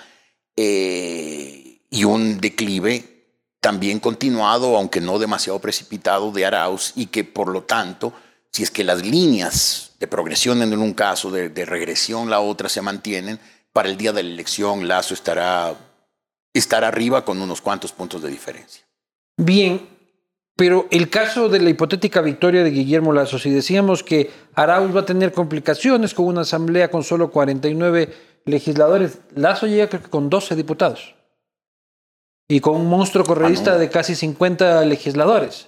eh, y un declive también continuado, aunque no demasiado precipitado, de Arauz y que por lo tanto, si es que las líneas de progresión en un caso, de, de regresión la otra se mantienen, para el día de la elección Lazo estará, estará arriba con unos cuantos puntos de diferencia. Bien, pero el caso de la hipotética victoria de Guillermo Lazo, si decíamos que Arauz va a tener complicaciones con una asamblea con solo 49 legisladores, Lazo llega creo que con 12 diputados. Y con un monstruo Ah, no. de casi 50 legisladores.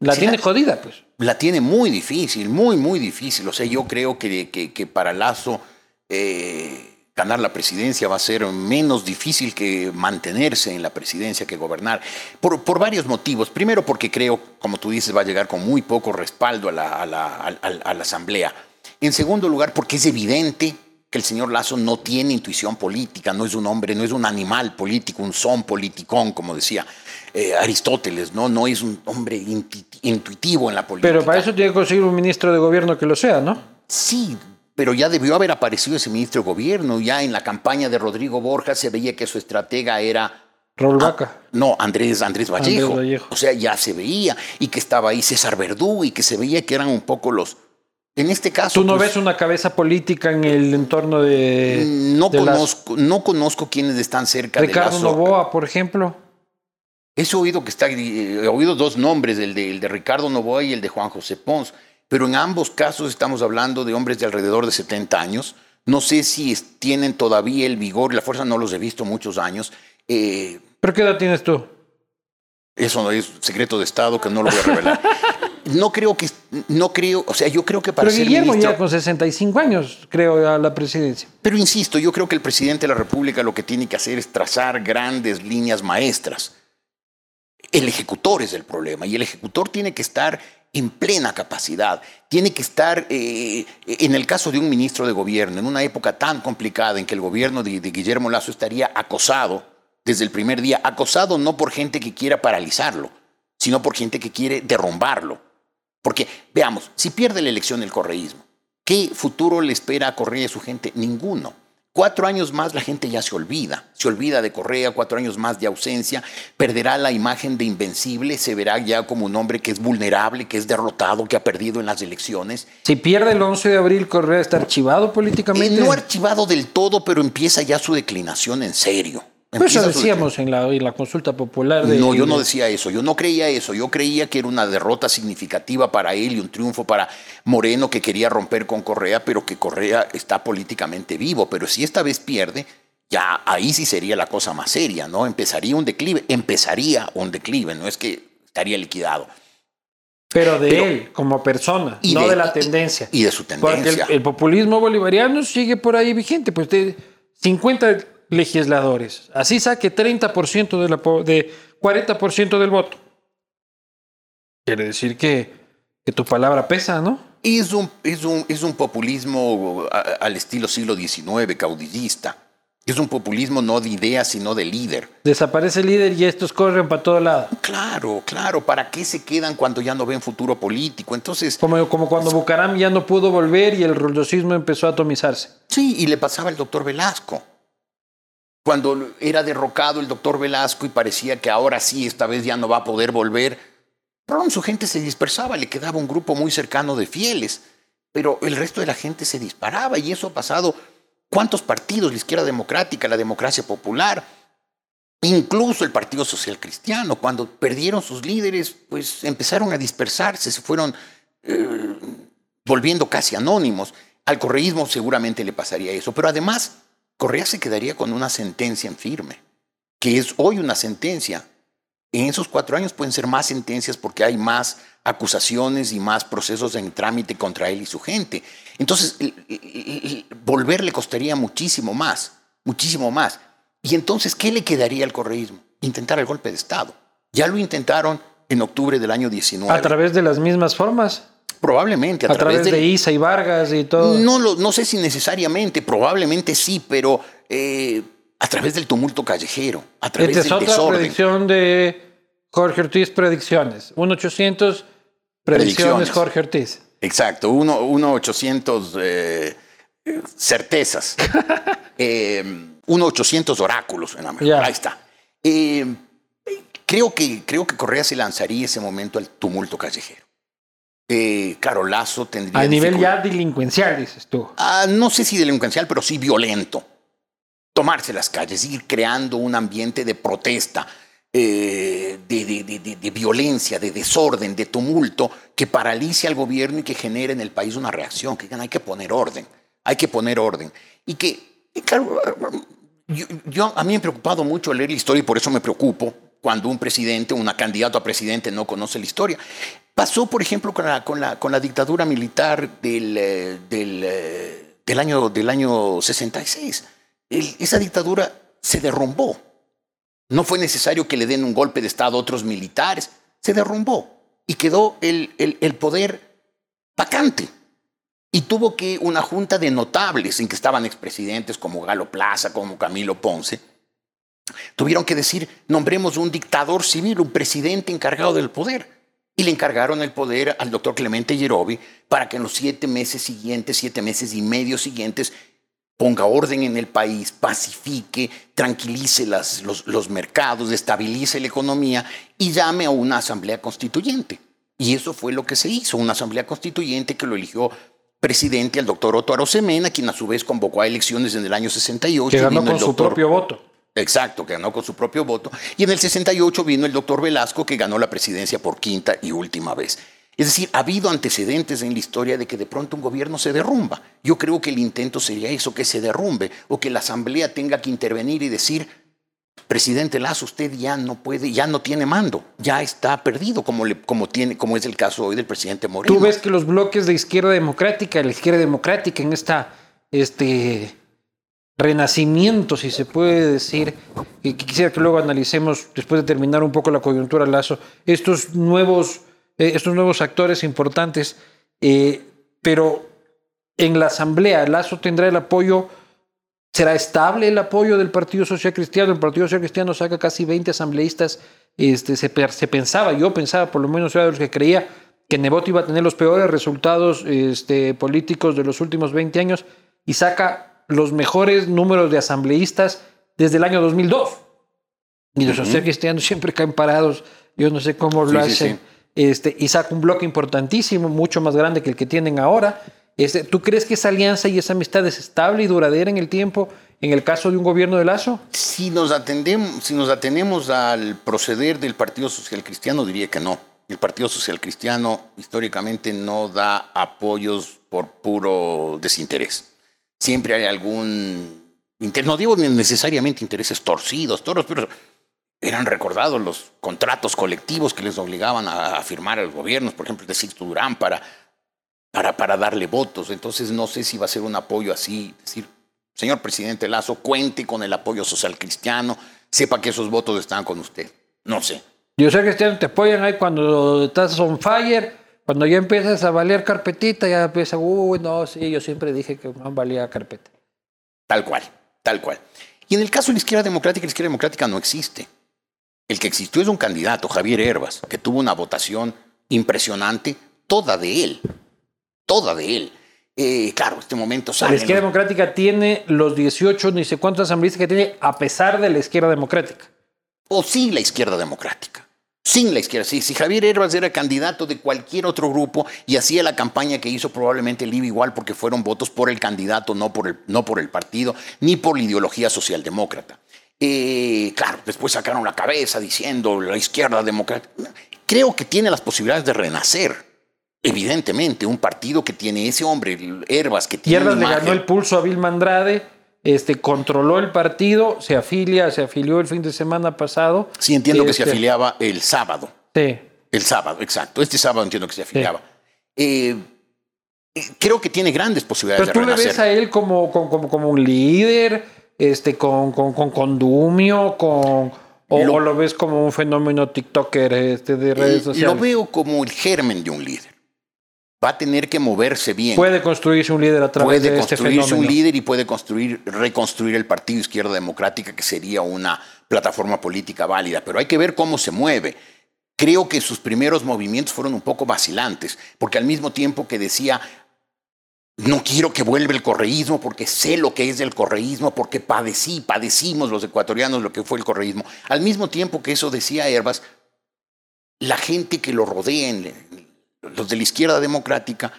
La Sí, tiene la- jodida, pues. la tiene muy difícil, muy, muy difícil. O sea, yo creo que, que, que para Lazo eh, ganar la presidencia va a ser menos difícil que mantenerse en la presidencia, que gobernar, por, por varios motivos. Primero, porque creo, como tú dices, va a llegar con muy poco respaldo a la, a la- a- la Asamblea. En segundo lugar, porque es evidente que el señor Lazo no tiene intuición política, no es un hombre, no es un animal político, un son politicón, como decía eh, Aristóteles, ¿no? no es un hombre intuitivo en la política. Pero para eso tiene que conseguir un ministro de gobierno que lo sea, ¿no? Sí, pero ya debió haber aparecido ese ministro de gobierno. Ya en la campaña de Rodrigo Borja se veía que su estratega era. Raúl Ah, Vaca. no, Andrés, Andrés Vallejo. Andrés Vallejo. O sea, ya se veía. Y que estaba ahí César Verdú y que se veía que eran un poco los. En este caso. ¿Tú no pues, ves una cabeza política en el entorno de. No de conozco, no conozco quienes están cerca Ricardo de Lazo. Novoa, por ejemplo. He oído que está, eh, he oído dos nombres, el de, el de Ricardo Novoa y el de Juan José Pons, pero en ambos casos estamos hablando de hombres de alrededor de 70 años. No sé si tienen todavía el vigor y la fuerza, no los he visto muchos años. Eh, ¿Pero qué edad tienes tú? eso no es secreto de Estado que no lo voy a revelar. no creo que, no creo, o sea, yo creo que para Pero ser Guillermo ministro, ya con 65 años, creo, a la presidencia. Pero insisto, yo creo que el presidente de la República lo que tiene que hacer es trazar grandes líneas maestras. El ejecutor es el problema y el ejecutor tiene que estar en plena capacidad, tiene que estar, eh, en el caso de un ministro de gobierno, en una época tan complicada en que el gobierno de, de Guillermo Lazo estaría acosado desde el primer día, acosado no por gente que quiera paralizarlo, sino por gente que quiere derrumbarlo. Porque, veamos, si pierde la elección el correísmo, ¿qué futuro le espera a Correa y a su gente? Ninguno. Cuatro años más la gente ya se olvida, se olvida de Correa, cuatro años más de ausencia, perderá la imagen de invencible, se verá ya como un hombre que es vulnerable, que es derrotado, que ha perdido en las elecciones. Si pierde el 11 de abril, Correa está archivado Eh, políticamente. no archivado del todo, pero empieza ya su declinación en serio. Pues eso decíamos en la, en la consulta popular. De, no, yo no de- decía eso, yo no creía eso, yo creía que era una derrota significativa para él y un triunfo para Moreno que quería romper con Correa, pero que Correa está políticamente vivo, pero si esta vez pierde, ya ahí sí sería la cosa más seria, ¿no? Empezaría un declive, empezaría un declive, no es que estaría liquidado. Pero de Pero- él como persona, Y no de- de, la tendencia. y de su Porque el- tendencia. el, populismo bolivariano sigue por ahí vigente. Pues de 50 legisladores, así saque 30% de, la, de 40% del voto. Quiere decir que, que tu palabra pesa, ¿no? Es un, es un, es un populismo a- al estilo siglo XIX, caudillista. Es un populismo no de ideas, sino de líder. Desaparece el líder y estos corren para todo lado. Claro, claro, ¿para qué se quedan cuando ya no ven futuro político? Entonces, Como, como cuando Bucaram ya no pudo volver y el roldosismo empezó a atomizarse. sí, y le pasaba al doctor Velasco. Cuando era derrocado el doctor Velasco y parecía que ahora sí, esta vez ya no va a poder volver, pronto su gente se dispersaba, le quedaba un grupo muy cercano de fieles, pero el resto de la gente se disparaba y eso ha pasado. ¿Cuántos partidos? La izquierda democrática, la democracia popular, incluso el Partido Social Cristiano, cuando perdieron sus líderes, pues empezaron a dispersarse, se fueron eh, volviendo casi anónimos. Al correísmo seguramente le pasaría eso, pero además Correa se quedaría con una sentencia en firme, que es hoy una sentencia. En esos cuatro años pueden ser más sentencias porque hay más acusaciones y más procesos en trámite contra él y su gente. Entonces, volver le costaría muchísimo más, muchísimo más. Y entonces, ¿qué le quedaría al correísmo? Intentar el golpe de Estado. Ya lo intentaron en octubre del año 19. A través de las mismas formas. Probablemente, A, través de Isa y Vargas y todo. no, lo, no sé si necesariamente, probablemente sí, pero eh, a través del tumulto callejero, a través Esta es del otra desorden. predicción de Jorge Ortiz, predicciones. 1-800, predicciones Predicciones. Jorge Ortiz. Exacto, uno, uno 800 eh, certezas, eh, uno 800 oráculos, en la Ya. ahí está. Eh, creo, que, creo que Correa se lanzaría ese momento al tumulto callejero. Eh, claro, Lazo tendría... A nivel ya delincuencial, dices tú. Ah, no sé si delincuencial, pero sí violento. Tomarse las calles, ir creando un ambiente de protesta, eh, de, de- de- de- de violencia, de desorden, de tumulto, que paralice al gobierno y que genere en el país una reacción, que digan, hay que poner orden, hay que poner orden. Y que, y claro, yo, yo- a mí me ha preocupado mucho leer la historia y por eso me preocupo cuando un presidente, una candidato a presidente no conoce la historia. Pasó, por ejemplo, con la, con la, con la dictadura militar del, eh, del, eh, del año, del año 66. El- esa dictadura se derrumbó. No fue necesario que le den un golpe de Estado a otros militares. Se derrumbó y quedó el, el- el poder vacante. Y tuvo que una junta de notables en que estaban expresidentes como Galo Plaza, como Camilo Ponce, tuvieron que decir, nombremos un dictador civil, un presidente encargado del poder. Y le encargaron el poder al doctor Clemente Yerobi para que en los siete meses siguientes, siete meses y medio siguientes, ponga orden en el país, pacifique, tranquilice las- los, los mercados, estabilice la economía y llame a una asamblea constituyente. Y eso fue lo que se hizo, una asamblea constituyente que lo eligió presidente al doctor Otto Arosemena, quien a su vez convocó a elecciones en el año 68. Que ganó con el su propio voto. Exacto, que ganó con su propio voto. Y en el 68 vino el doctor Velasco, que ganó la presidencia por quinta y última vez. Es decir, ha habido antecedentes en la historia de que de pronto un gobierno se derrumba. Yo creo que el intento sería eso, que se derrumbe, o que la asamblea tenga que intervenir y decir, presidente Lazo, usted ya no puede, ya no tiene mando, ya está perdido, como, le- como, tiene, como es el caso hoy del presidente Moreno. Tú ves que los bloques de izquierda democrática, la izquierda democrática en esta este renacimiento, si se puede decir, y quisiera que luego analicemos, después de terminar un poco la coyuntura Lazo, estos nuevos, eh, estos nuevos actores importantes, eh, pero en la asamblea Lazo tendrá el apoyo, será estable el apoyo del Partido Social Cristiano, el Partido Social Cristiano saca casi 20 asambleístas, este, se pensaba, yo pensaba, por lo menos era de los que creía, que Nebot iba a tener los peores resultados este, políticos de los últimos 20 años y saca los mejores números de asambleístas desde el año 2002. Y los social cristianos siempre caen parados, yo no sé cómo lo Sí, sí, hacen, sí. Este, y saca un bloque importantísimo, mucho más grande que el que tienen ahora. Este, ¿Tú crees que esa alianza y esa amistad es estable y duradera en el tiempo en el caso de un gobierno de Lazo? Si nos, atendemos, si nos atenemos al proceder del Partido Social Cristiano, diría que no. El Partido Social Cristiano históricamente no da apoyos por puro desinterés. Siempre hay algún no digo necesariamente intereses torcidos, toros, pero eran recordados los contratos colectivos que les obligaban a, firmar a los gobiernos, por ejemplo, de Sixto Durán, para, para, para darle votos. Entonces no sé si va a ser un apoyo así, decir, señor presidente Lazo, cuente con el apoyo social cristiano, sepa que esos votos están con usted. No sé. Yo sé que te apoyan ahí cuando estás on fire, cuando ya empiezas a valer carpetita, ya empieza, uy, no, sí, yo siempre dije que no valía carpeta. Tal cual, tal cual. Y en el caso de la izquierda democrática, la izquierda democrática no existe. El que existió es un candidato, Javier Herbas, que tuvo una votación impresionante, toda de él, toda de él. Eh, claro, este momento sale. La izquierda democrática tiene los 18, ni sé cuántos asambleístas que tiene, a pesar de la izquierda democrática. O sí la izquierda democrática sin la izquierda. Si, Javier Herbas era candidato de cualquier otro grupo y hacía la campaña que hizo, probablemente le iba igual porque fueron votos por el candidato, no por el, no por el partido, ni por la ideología socialdemócrata. Eh, claro, después sacaron la cabeza diciendo la izquierda democrática. Creo que tiene las posibilidades de renacer. Evidentemente, un partido que tiene ese hombre, Herbas, que tiene. Herbas le ganó el pulso a Vilma Andrade este, controló el partido, se afilia, se afilió el fin de semana pasado. Sí, entiendo que se este, afiliaba el sábado. Sí. El sábado, exacto. Este sábado entiendo que se afiliaba. Eh, creo que tiene grandes posibilidades Pero tú le ves a él como, como, como, un líder, este, con, con, con condumio, con... O lo, ves como un fenómeno TikToker este, de redes sociales? Lo veo como el germen de un líder va a tener que moverse bien. Puede construirse un líder a través de este fenómeno. Puede construirse un líder y puede construir, reconstruir el Partido Izquierda Democrática, que sería una plataforma política válida. Pero hay que ver cómo se mueve. Creo que sus primeros movimientos fueron un poco vacilantes, porque al mismo tiempo que decía, no quiero que vuelva el correísmo porque sé lo que es el correísmo, porque padecí, padecimos los ecuatorianos lo que fue el correísmo. Al mismo tiempo que eso decía Herbas, la gente que lo rodea en los de la izquierda democrática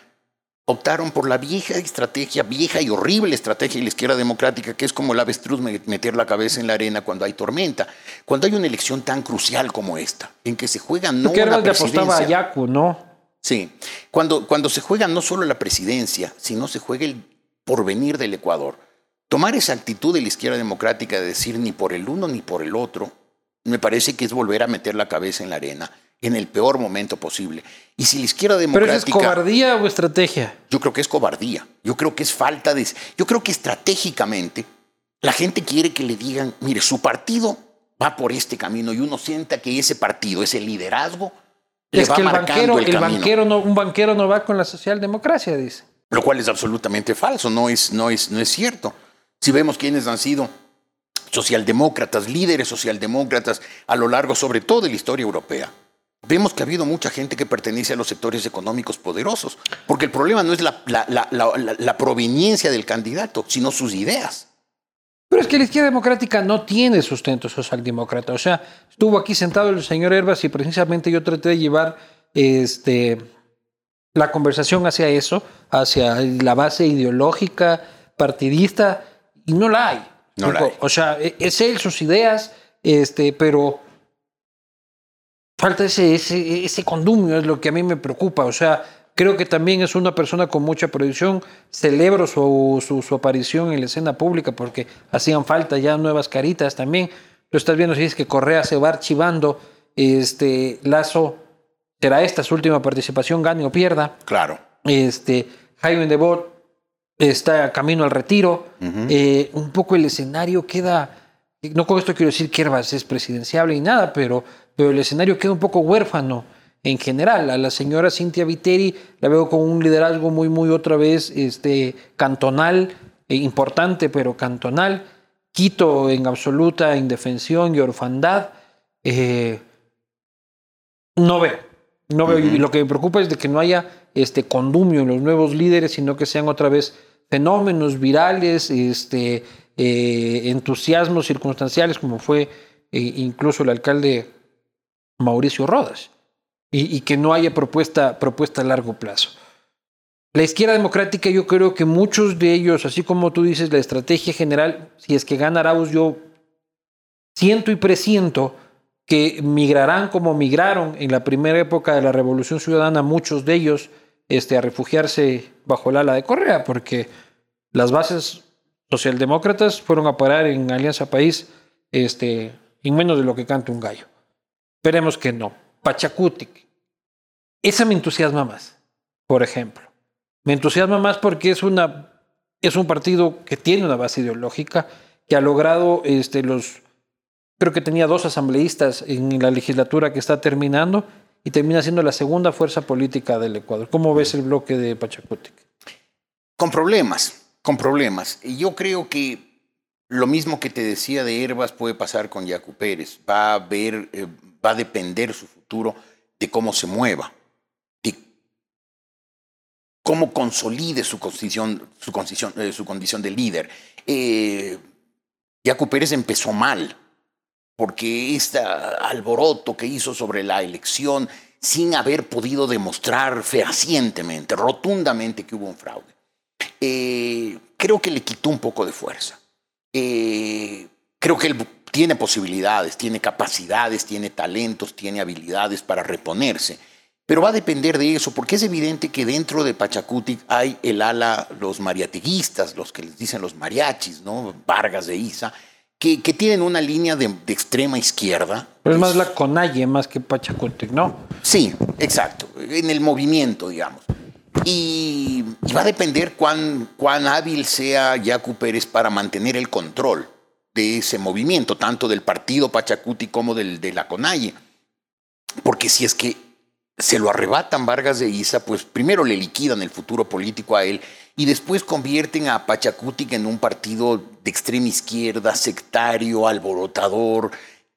optaron por la vieja estrategia, vieja y horrible estrategia de la izquierda democrática, que es como el avestruz meter la cabeza en la arena cuando hay tormenta. Cuando hay una elección tan crucial como esta, en que se juega no la presidencia. apostaba a Yacu, ¿no? Sí. Cuando, cuando se juega no solo la presidencia, sino se juega el porvenir del Ecuador. Tomar esa actitud de la izquierda democrática de decir ni por el uno ni por el otro, me parece que es volver a meter la cabeza en la arena en el peor momento posible. Y si la izquierda democrática... ¿Pero es cobardía o estrategia? Yo creo que es cobardía. Yo creo que es falta de... Yo creo que estratégicamente la gente quiere que le digan, mire, su partido va por este camino y uno sienta que ese partido, ese liderazgo, le va que el marcando banquero, el, el banquero no, un banquero no va con la socialdemocracia, dice. Lo cual es absolutamente falso, no es, no es, no es cierto. Si vemos quiénes han sido socialdemócratas, líderes socialdemócratas a lo largo sobre todo de la historia europea, vemos que ha habido mucha gente que pertenece a los sectores económicos poderosos, porque el problema no es la, proveniencia del candidato, sino sus ideas. Pero es que la izquierda democrática no tiene sustento socialdemócrata. O sea, estuvo aquí sentado el señor Herbas y precisamente yo traté de llevar este, la conversación hacia eso, hacia la base ideológica, partidista, y no la hay. No la hay. O sea, e, es él, sus ideas, este, pero falta ese, ese, ese condumio, es lo que a mí me preocupa. O sea, creo que también es una persona con mucha proyección. Celebro su, su, aparición en la escena pública porque hacían falta ya nuevas caritas también. Lo estás viendo si es que Correa se va archivando. Este, Lazo será esta su última participación, gane o pierda. Claro. Este, Jaime Debot está camino al retiro. Eh, un poco el escenario queda. No con esto quiero decir que Herbas es presidenciable y nada, pero pero el escenario queda un poco huérfano en general. A la señora Cintia Viteri la veo con un liderazgo muy, muy otra vez este, cantonal, e importante, pero cantonal. Quito en absoluta indefensión y orfandad. Eh, no veo. No veo. Y lo que me preocupa es de que no haya este condumio en los nuevos líderes, sino que sean otra vez fenómenos virales, este, eh, entusiasmos circunstanciales, como fue eh, incluso el alcalde Mauricio Rodas y, que no haya propuesta, propuesta a largo plazo. La izquierda democrática, yo creo que muchos de ellos, así como tú dices, la estrategia general, si es que gana Arauz, yo siento y presiento que migrarán como migraron en la primera época de la Revolución Ciudadana, muchos de ellos este, a refugiarse bajo el ala de Correa, porque las bases socialdemócratas fueron a parar en Alianza País este, en menos de lo que canta un gallo. Esperemos que no. Pachacutic. Esa me entusiasma más, por ejemplo. Me entusiasma más porque es, una, es un partido que tiene una base ideológica, que ha logrado este, los... Creo que tenía dos asambleístas en la legislatura que está terminando y termina siendo la segunda fuerza política del Ecuador. ¿Cómo ves el bloque de Pachacutic? Con problemas, con problemas. Y yo creo que lo mismo que te decía de Herbas puede pasar con Yacu Pérez. Va a, ver, eh, va a depender su futuro de cómo se mueva, de cómo consolide su condición, eh, su condición de líder. Eh, Yacu Pérez empezó mal, porque este alboroto que hizo sobre la elección sin haber podido demostrar fehacientemente, rotundamente que hubo un fraude, eh, creo que le quitó un poco de fuerza. Eh, creo que él tiene posibilidades, tiene capacidades, tiene talentos, tiene habilidades para reponerse. Pero va a depender de eso, porque es evidente que dentro de Pachacuti hay el ala, los mariateguistas, los que les dicen los mariachis, ¿no? Vargas de Isa, que, tienen una línea de, extrema izquierda. Pero es más la Conalle más que Pachacutic, ¿no? Sí, exacto, en el movimiento, digamos. Y, va a depender cuán, cuán hábil sea Yacu Pérez para mantener el control de ese movimiento, tanto del partido Pachacuti como del, de la Conalle. Porque si es que se lo arrebatan Vargas de Isa, pues primero le liquidan el futuro político a él y después convierten a Pachacutic en un partido de extrema izquierda, sectario, alborotador,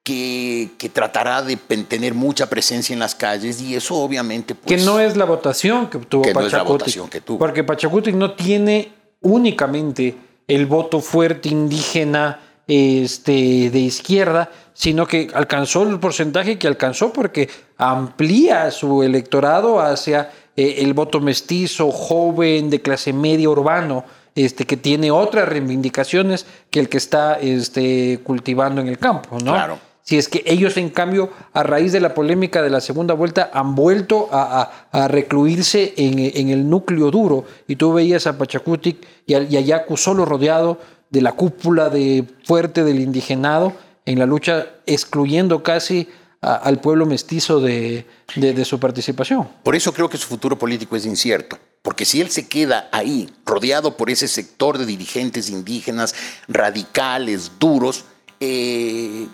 que, que, tratará de tener mucha presencia en las calles y eso obviamente... Pues, que no es la votación que tuvo que No es la votación que tuvo. Porque Pachacutic no tiene únicamente el voto fuerte indígena este, de izquierda, sino que alcanzó el porcentaje que alcanzó porque amplía su electorado hacia eh, el voto mestizo, joven, de clase media, urbano, este, que tiene otras reivindicaciones que el que está este, cultivando en el campo, ¿no? Claro. Si es que ellos, en cambio, a raíz de la polémica de la segunda vuelta, han vuelto a, recluirse en, el núcleo duro. Y tú veías a Pachacutic y a, Yacu solo rodeado de la cúpula de fuerte del indigenado en la lucha, excluyendo casi al pueblo mestizo de, de, su participación. Por eso creo que su futuro político es incierto, porque si él se queda ahí, rodeado por ese sector de dirigentes indígenas radicales, duros, eh,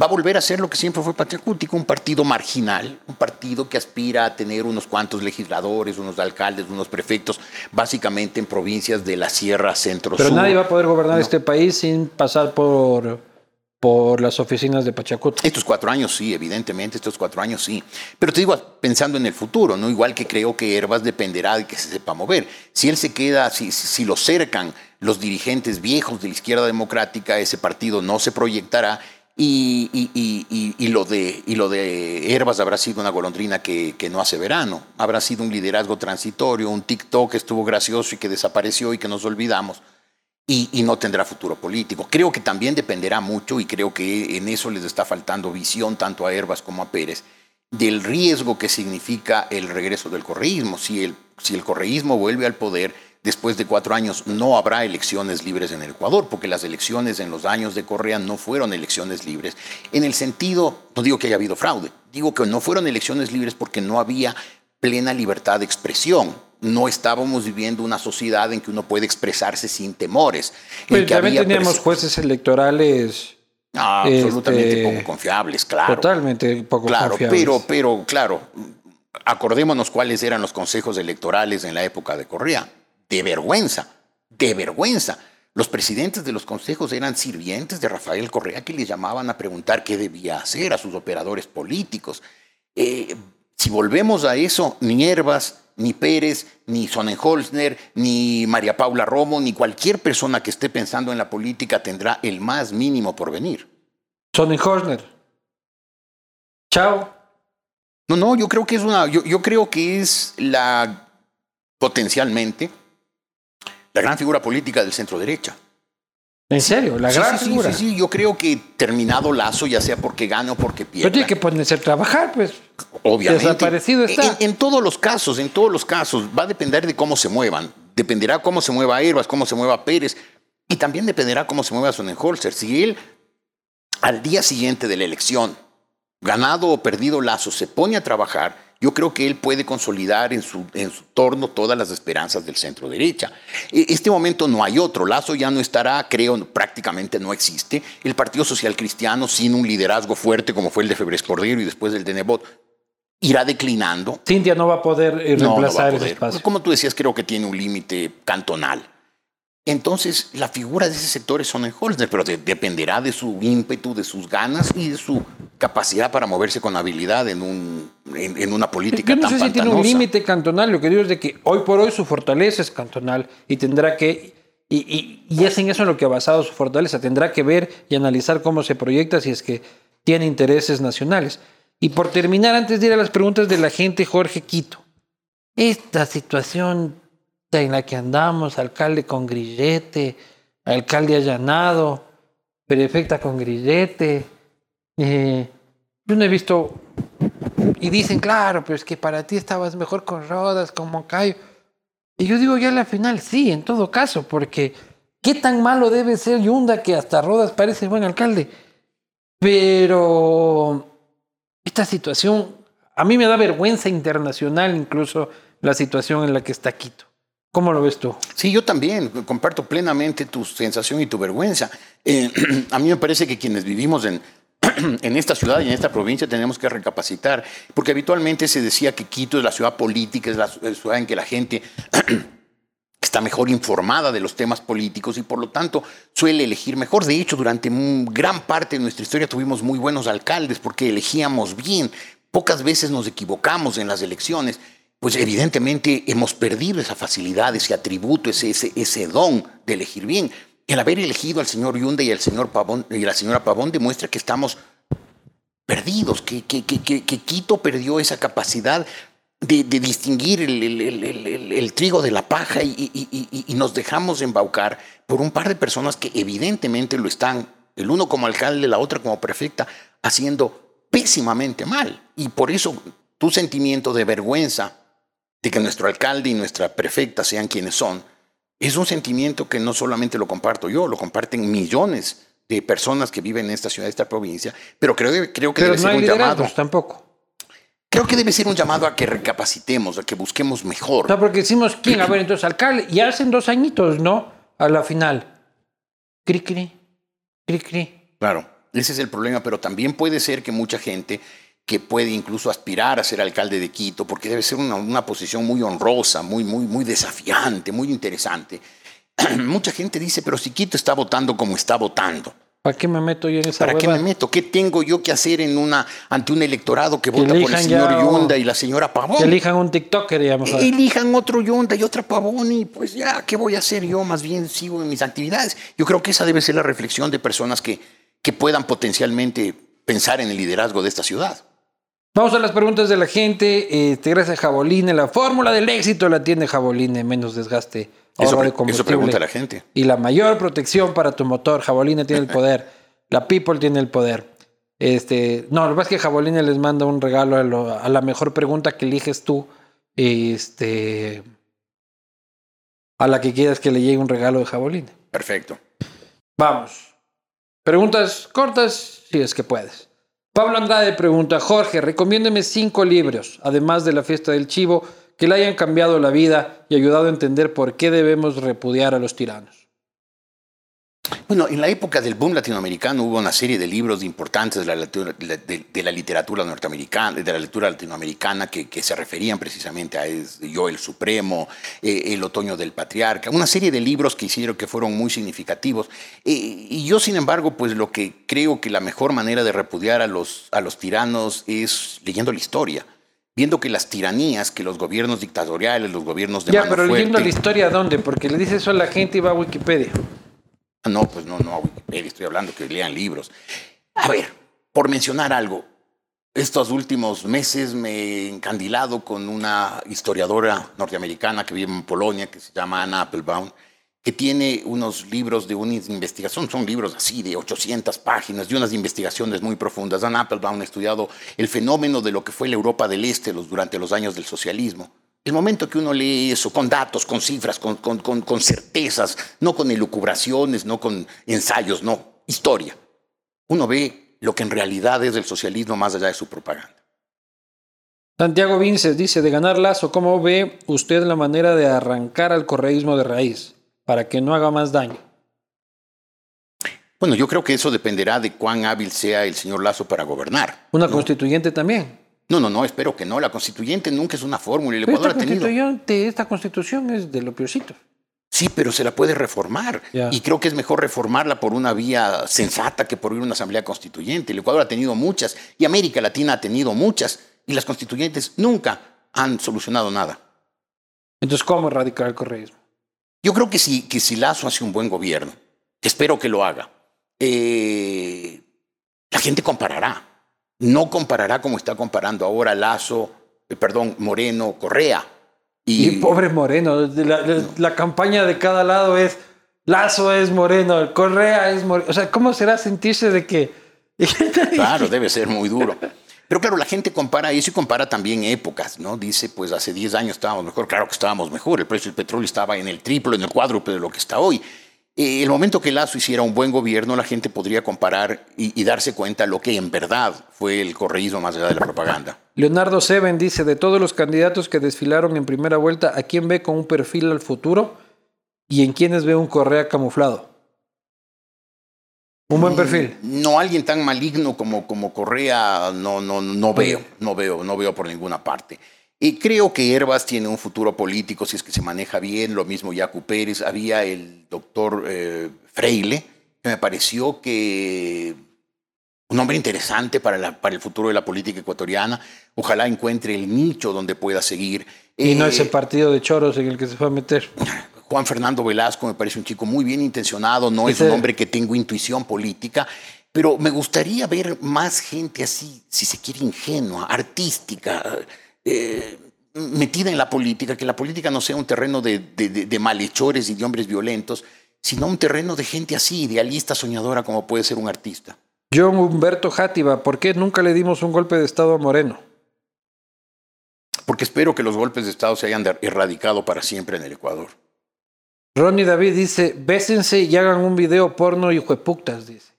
va a volver a ser lo que siempre fue Patriacútico, un partido marginal, un partido que aspira a tener unos cuantos legisladores, unos alcaldes, unos prefectos, básicamente en provincias de la Sierra Centro-Sur. Pero nadie va a poder gobernar este país sin pasar por por las oficinas de Pachacuti. Estos cuatro años sí, evidentemente, estos cuatro años sí. Pero te digo, pensando en el futuro, ¿no? Igual que creo que Herbas dependerá de que se sepa mover. Si él se queda, si, si lo cercan los dirigentes viejos de la izquierda democrática, ese partido no se proyectará y, y, y, lo de, y lo de Herbas habrá sido una golondrina que, que, no hace verano. Habrá sido un liderazgo transitorio, un TikTok que estuvo gracioso y que desapareció y que nos olvidamos y, no tendrá futuro político. Creo que también dependerá mucho, y creo que en eso les está faltando visión tanto a Herbas como a Pérez, del riesgo que significa el regreso del correísmo. Si el, si el correísmo vuelve al poder, después de cuatro años no habrá elecciones libres en el Ecuador, porque las elecciones en los años de Correa no fueron elecciones libres. En el sentido, no digo que haya habido fraude, digo que no fueron elecciones libres porque no había plena libertad de expresión no estábamos viviendo una sociedad en que uno puede expresarse sin temores. Pero también teníamos jueces electorales. Ah, absolutamente este, poco confiables, claro. Totalmente poco claro, confiables. Pero, pero, claro, acordémonos cuáles eran los consejos electorales en la época de Correa. De vergüenza, de vergüenza. Los presidentes de los consejos eran sirvientes de Rafael Correa que le llamaban a preguntar qué debía hacer a sus operadores políticos. Eh, si volvemos a eso, ni Herbas, ni Pérez, ni Sonnenholzner, ni María Paula Romo, ni cualquier persona que esté pensando en la política tendrá el más mínimo por venir. Sonnenholzner. Chao. No, no, yo creo que es una, yo, yo creo que es la potencialmente la gran figura política del centro derecha. En serio, la Sí, gran sí, sí, figura. Sí, sí, yo creo que terminado Lazo, ya sea porque gane o porque pierda. Pero tiene que ponerse a trabajar, pues. Obviamente. Desaparecido está. En, en todos los casos, en todos los casos, va a depender de cómo se muevan. Dependerá cómo se mueva Herbas, cómo se mueva Pérez. Y también dependerá cómo se mueva Sonnenholzer. Si él, al día siguiente de la elección, ganado o perdido Lazo, se pone a trabajar, yo creo que él puede consolidar en su, en su torno todas las esperanzas del centro derecha. E- Este momento no hay otro. Lazo ya no estará, creo, prácticamente no existe. El Partido Social Cristiano, sin un liderazgo fuerte como fue el de Febres Cordero y después el de Nebot, irá declinando. Cintia no va a poder eh, No, no va a reemplazar ese poder. espacio. Como tú decías, creo que tiene un límite cantonal. Entonces, la figura de ese sector es Sonnenholzer, pero de- dependerá de su ímpetu, de sus ganas y de su capacidad para moverse con habilidad en, un, en, en una política Yo no tan sé si tiene un límite cantonal. Lo que digo es de que hoy por hoy su fortaleza es cantonal y tendrá que. Y, y, y es en eso en lo que ha basado su fortaleza. Tendrá que ver y analizar cómo se proyecta si es que tiene intereses nacionales. Y por terminar, antes de ir a las preguntas de la gente, Jorge Quito. Esta situación en la que andamos, alcalde con grillete, alcalde allanado, prefecta con grillete. eh, yo no he visto y dicen, claro, pero es que para ti estabas mejor con Rodas, con Moncayo. Y yo digo ya la final, sí, en todo caso, porque qué tan malo debe ser Yunda que hasta Rodas parece buen alcalde. Pero esta situación, a mí me da vergüenza internacional incluso la situación en la que está Quito. ¿Cómo lo ves tú? Sí, yo también comparto plenamente tu sensación y tu vergüenza. Eh, a mí me parece que quienes vivimos en, en esta ciudad y en esta provincia tenemos que recapacitar, porque habitualmente se decía que Quito es la ciudad política, es la ciudad en que la gente está mejor informada de los temas políticos y por lo tanto suele elegir mejor. De hecho, durante gran parte de nuestra historia tuvimos muy buenos alcaldes porque elegíamos bien. Pocas veces nos equivocamos en las elecciones. Pues evidentemente hemos perdido esa facilidad, ese atributo, ese, ese, ese don de elegir bien. El haber elegido al señor Yunda y al señor y la señora Pavón demuestra que estamos perdidos, que, que, que, que- Quito perdió esa capacidad de, de distinguir el, el- el- el- trigo de la paja y- y- y- y nos dejamos embaucar por un par de personas que evidentemente lo están, el uno como alcalde, la otra como prefecta, haciendo pésimamente mal. Y por eso tu sentimiento de vergüenza de que nuestro alcalde y nuestra prefecta sean quienes son, es un sentimiento que no solamente lo comparto yo, lo comparten millones de personas que viven en esta ciudad, esta provincia, pero creo, creo que Pero debe no ser un llamado. tampoco. Creo que debe ser un llamado a que recapacitemos, a que busquemos mejor. No, porque decimos, ¿quién? A ver, entonces, alcalde, ya hacen dos añitos, ¿no? A la final. Cri, cri, cri, cri. Claro, ese es el problema, pero también puede ser que mucha gente que puede incluso aspirar a ser alcalde de Quito, porque debe ser una, una posición muy honrosa, muy, muy, muy desafiante, muy interesante. mucha gente dice, pero si Quito está votando como está votando, ¿Para qué me meto yo en esa ¿para qué me hueva? meto? ¿Qué tengo yo que hacer en una, ante un electorado que vota por el señor Yunda y la señora Pavón? Que elijan un TikToker, digamos. a. Elijan otro Yonda y otra Pavón y pues ya, ¿qué voy a hacer yo? Más bien sigo en mis actividades. Yo creo que esa debe ser la reflexión de personas que, que puedan potencialmente pensar en el liderazgo de esta ciudad. Vamos a las preguntas de la gente. Este, gracias a Jaboline. La fórmula del éxito la tiene Jaboline. Menos desgaste. Eso, de eso pregunta la gente. Y la mayor protección para tu motor. Jaboline tiene el poder. La People tiene el poder. Este, no, lo que pasa es que Jaboline les manda un regalo a, lo- a la mejor pregunta que eliges tú. Este, a la que quieras que le llegue un regalo de Jaboline. Perfecto. Vamos. Preguntas cortas, si es que puedes. Pablo Andrade pregunta, Jorge, recomiéndeme cinco libros, además de La fiesta del chivo, que le hayan cambiado la vida y ayudado a entender por qué debemos repudiar a los tiranos. Bueno, en la época del boom latinoamericano hubo una serie de libros importantes de la, literatura- de, de la literatura norteamericana, de la lectura latinoamericana que, que se referían precisamente a Yo el Supremo, eh, El Otoño del Patriarca, una serie de libros que hicieron que fueron muy significativos. Eh, y yo, sin embargo, pues lo que creo que la mejor manera de repudiar a los, a los tiranos es leyendo la historia. Viendo que las tiranías, que los gobiernos dictatoriales, los gobiernos de Ya, mano pero leyendo la historia, ¿dónde? Porque le dice eso a la gente y va a Wikipedia. Ah, No, pues no, no Wikipedia, estoy hablando que lean libros. A ver, por mencionar algo, estos últimos meses me he encandilado con una historiadora norteamericana que vive en Polonia, que se llama Anna Applebaum, que tiene unos libros de una investigación, son libros así de 800 páginas, de unas investigaciones muy profundas. Anna Applebaum ha estudiado el fenómeno de lo que fue la Europa del Este durante los años del socialismo. El momento que uno lee eso, con datos, con cifras, con, con, con, con certezas, no con elucubraciones, no con ensayos, no, historia, uno ve lo que en realidad es el socialismo más allá de su propaganda. Santiago Vinces dice, de ganar Lazo, ¿cómo ve usted la manera de arrancar al correísmo de raíz para que no haga más daño? Bueno, yo creo que eso dependerá de cuán hábil sea el señor Lazo para gobernar. Una constituyente también. No, no, no, espero que no. La constituyente nunca es una fórmula. El Pero Ecuador esta, ha tenido... constituyente, esta constitución es de lo peorcito. Sí, pero se la puede reformar. Y creo que es mejor reformarla por una vía sensata que por ir a una asamblea constituyente. El Ecuador ha tenido muchas y América Latina ha tenido muchas y las constituyentes nunca han solucionado nada. Entonces, ¿cómo erradicar el correísmo? Yo creo que si, que si Lazo hace un buen gobierno, espero que lo haga, eh, la gente comparará. No comparará como está comparando ahora Lazo, eh, perdón, Moreno, Correa. Y, pobre Moreno, la, la- la campaña de cada lado es Lazo es Moreno, Correa es Moreno. O sea, ¿cómo será sentirse de que... Claro, debe ser muy duro. Pero claro, la gente compara eso y compara también épocas, ¿no? Dice, pues hace 10 años estábamos mejor. Claro que estábamos mejor. El precio del petróleo estaba en el triple, en el cuádruple de lo que está hoy. Eh, el momento que Lazo hiciera un buen gobierno, la gente podría comparar y, y darse cuenta lo que en verdad fue el correísmo más allá de la propaganda. Leonardo Seven dice, de todos los candidatos que desfilaron en primera vuelta, ¿a quién ve con un perfil al futuro y en quiénes ve un Correa camuflado? Un buen perfil. No alguien tan maligno como, como Correa, no, no, no veo, no veo, no veo por ninguna parte. Y creo que Herbas tiene un futuro político si es que se maneja bien, lo mismo Yacu Pérez. Había el doctor eh, Freile, que me pareció que un hombre interesante para, la- para el futuro de la política ecuatoriana. Ojalá encuentre el nicho donde pueda seguir. Y no Eh, ese partido de choros en el que se fue a meter. Juan Fernando Velasco me parece un chico muy bien intencionado, no es Ese- un hombre que tengo intuición política, pero me gustaría ver más gente así, si se quiere, ingenua, artística, eh, metida en la política, que la política no sea un terreno de, de- malhechores y de hombres violentos, sino un terreno de gente así, idealista, soñadora, como puede ser un artista. John Humberto Játiva, ¿por qué nunca le dimos un golpe de Estado a Moreno? Porque espero que los golpes de Estado se hayan erradicado para siempre en el Ecuador. Ronnie David dice, bésense y hagan un video porno y juepuctas, dice.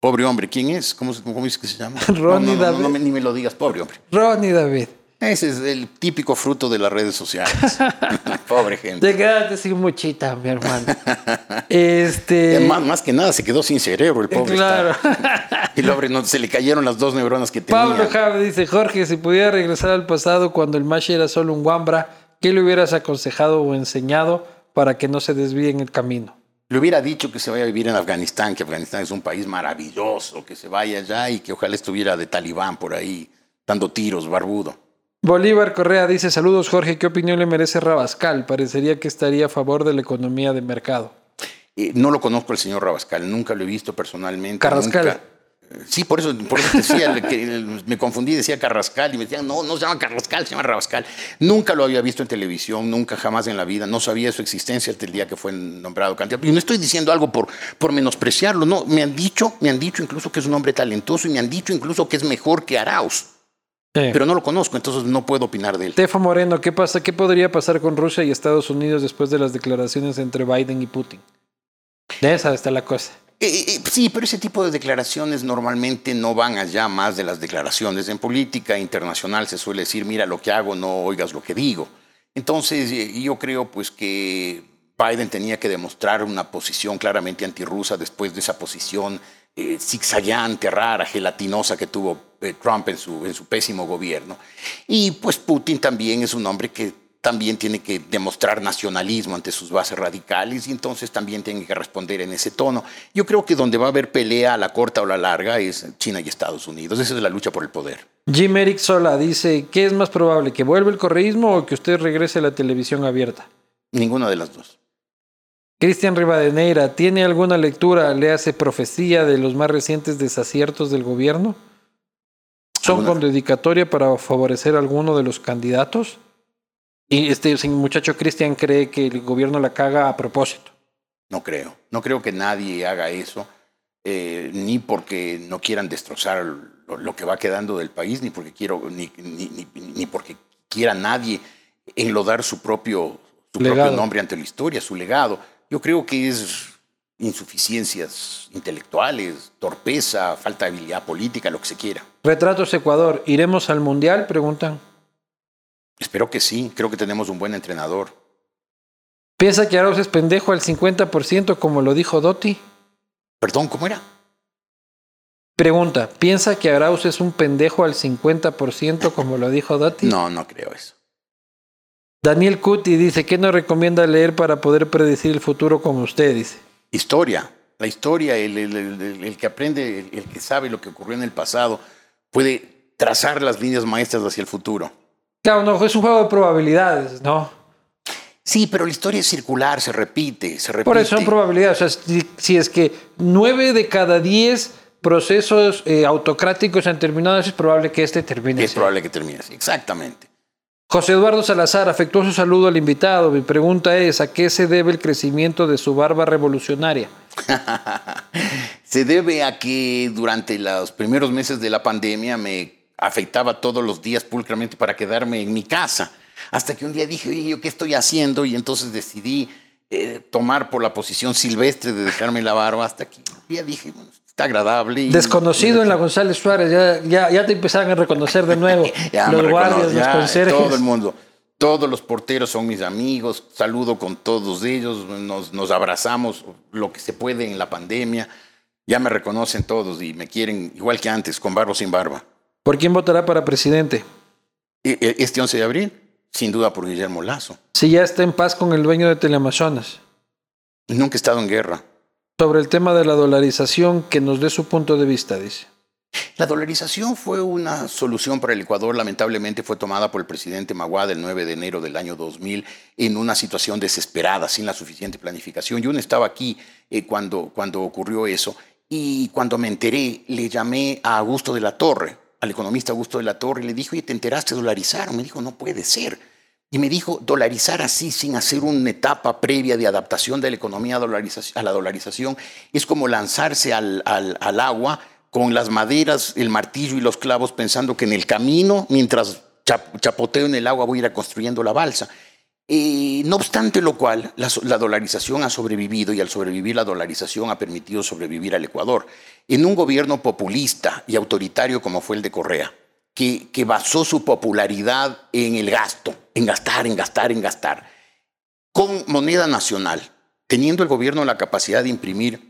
Pobre hombre, ¿quién es? ¿Cómo, se- cómo dice que se llama? Ronnie no, no, David. no me- ni me lo digas, pobre hombre. Ronnie David, Ese es el típico fruto de las redes sociales. Pobre gente. te quedaste sin muchita, mi hermano. Este... Más, más que nada se quedó sin cerebro el pobre. Claro. Y el pobre no, se le cayeron las dos neuronas que tenía. Pablo Javi dice, Jorge, si pudiera regresar al pasado cuando el Mashi era solo un Wambra, ¿qué le hubieras aconsejado o enseñado para que no se desvíe en el camino? Le hubiera dicho que se vaya a vivir en Afganistán, que Afganistán es un país maravilloso, que se vaya allá y que ojalá estuviera de talibán por ahí, dando tiros, barbudo. Bolívar Correa dice, saludos Jorge, ¿qué opinión le merece Rabascal? Parecería que estaría a favor de la economía de mercado. Eh, no lo conozco al señor Rabascal, nunca lo he visto personalmente. Carrascal. nunca- Sí, por eso, por eso decía, le- que, me confundí, decía Carrascal y me decían, no, no se llama Carrascal, se llama Rabascal. Nunca lo había visto en televisión, nunca jamás en la vida, no sabía su existencia hasta el día que fue nombrado candidato. Y no estoy diciendo algo por, por menospreciarlo, no, me han dicho, me han dicho incluso que es un hombre talentoso y me han dicho incluso que es mejor que Arauz, pero no lo conozco, entonces no puedo opinar de él. Tefo Moreno, ¿qué pasa? ¿Qué podría pasar con Rusia y Estados Unidos después de las declaraciones entre Biden y Putin? De esa está la cosa. Eh, eh, sí, pero ese tipo de declaraciones normalmente no van allá más de las declaraciones. En política internacional se suele decir, mira lo que hago, no oigas lo que digo. Entonces, eh, yo creo pues que Biden tenía que demostrar una posición claramente antirrusa después de esa posición eh, zigzagueante, rara, gelatinosa que tuvo eh, Trump en su, en su pésimo gobierno. Y pues Putin también es un hombre que también tiene que demostrar nacionalismo ante sus bases radicales y entonces también tiene que responder en ese tono. Yo creo que donde va a haber pelea a la corta o la larga es China y Estados Unidos. Esa es la lucha por el poder. Jim Eric Sola dice, ¿qué es más probable? ¿Que vuelva el correísmo o que usted regrese a la televisión abierta? Ninguna de las dos. Cristian Rivadeneira, ¿tiene alguna lectura, le hace profecía de los más recientes desaciertos del gobierno? ¿Son ¿Alguna? con dedicatoria para favorecer a alguno de los candidatos? Y este muchacho Cristian cree que el gobierno la caga a propósito. No creo. No creo que nadie haga eso, eh, ni porque no quieran destrozar lo, lo que va quedando del país, ni porque quiero, ni, ni, ni- ni porque quiera nadie enlodar su propio, su propio nombre ante la historia, su legado. Yo creo que es insuficiencias intelectuales, torpeza, falta de habilidad política, lo que se quiera. Retratos Ecuador, ¿iremos al Mundial? Preguntan. Espero que sí. Creo que tenemos un buen entrenador. ¿Piensa que Arauz es pendejo al 50% como lo dijo Dotti? Perdón, ¿cómo era? Pregunta, ¿piensa que Arauz es un pendejo al 50% como lo dijo Dotti? No, no creo eso. Daniel Cuti dice, ¿qué nos recomienda leer para poder predecir el futuro como usted? Dice. Historia. La historia, el, el- el- el- el que aprende, el que sabe lo que ocurrió en el pasado, puede trazar las líneas maestras hacia el futuro. Claro, no, es un juego de probabilidades, ¿no? Sí, pero la historia es circular, se repite, se repite. Por eso son probabilidades. O sea, si, si es que nueve de cada diez procesos eh, autocráticos han terminado, es probable que este termine. Es así. probable que termine así. Exactamente. José Eduardo Salazar, afectuoso saludo al invitado. Mi pregunta es, ¿a qué se debe el crecimiento de su barba revolucionaria? Se debe a que durante los primeros meses de la pandemia me afeitaba todos los días pulcramente para quedarme en mi casa. Hasta que un día dije, oye, ¿yo qué estoy haciendo? Y entonces decidí eh, tomar por la posición silvestre de dejarme la barba hasta que un día dije, bueno, está agradable. y- Desconocido en la González Suárez, ya, ya, ya te empezaron a reconocer de nuevo. Ya los guardias, reconoce, los ya, conserjes. Todo el mundo. Todos los porteros son mis amigos. Saludo con todos ellos. Nos, nos abrazamos lo que se puede en la pandemia. Ya me reconocen todos y me quieren igual que antes, con barba o sin barba. ¿Por quién votará para presidente? E- e- Este 11 de abril, sin duda por Guillermo Lazo. Si ya está en paz con el dueño de Teleamazonas. Nunca he estado en guerra. Sobre el tema de la dolarización, que nos dé su punto de vista, dice. La dolarización fue una solución para el Ecuador, lamentablemente fue tomada por el presidente Maguad el 9 de enero del año 2000 en una situación desesperada, sin la suficiente planificación. Yo no estaba aquí eh, cuando, cuando ocurrió eso y cuando me enteré le llamé a Augusto de la Torre, al economista Augusto de la Torre, y le dije, oye, ¿te enteraste de dolarizar? Me dijo, no puede ser. Y me dijo, dolarizar así, sin hacer una etapa previa de adaptación de la economía a, la dolarización, es como lanzarse al, al- agua con las maderas, el martillo y los clavos, pensando que en el camino, mientras chap- chapoteo en el agua, voy a ir construyendo la balsa. Eh, no obstante lo cual, la, la dolarización ha sobrevivido y al sobrevivir la dolarización ha permitido sobrevivir al Ecuador. En un gobierno populista y autoritario como fue el de Correa, que, que basó su popularidad en el gasto, en gastar, en gastar, en gastar, con moneda nacional, teniendo el gobierno la capacidad de imprimir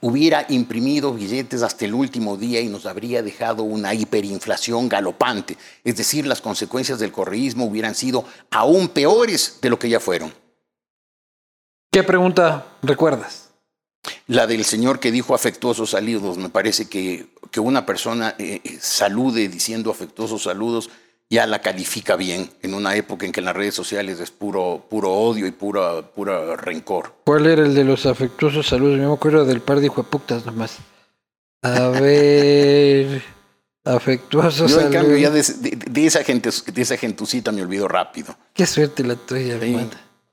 hubiera imprimido billetes hasta el último día y nos habría dejado una hiperinflación galopante. Es decir, las consecuencias del correísmo hubieran sido aún peores de lo que ya fueron. ¿Qué pregunta recuerdas? La del señor que dijo afectuosos saludos, me parece que, que una persona eh, eh, salude diciendo afectuosos saludos ya la califica bien en una época en que en las redes sociales es puro, puro odio y pura, pura rencor. ¿Cuál era el de los afectuosos saludos? Yo me acuerdo del par de hijuepuctas nomás. A ver. Afectuosos Yo, en cambio, ya de, de- de esa gente, de esa gentucita me olvido rápido. Qué suerte la tuya, Sí.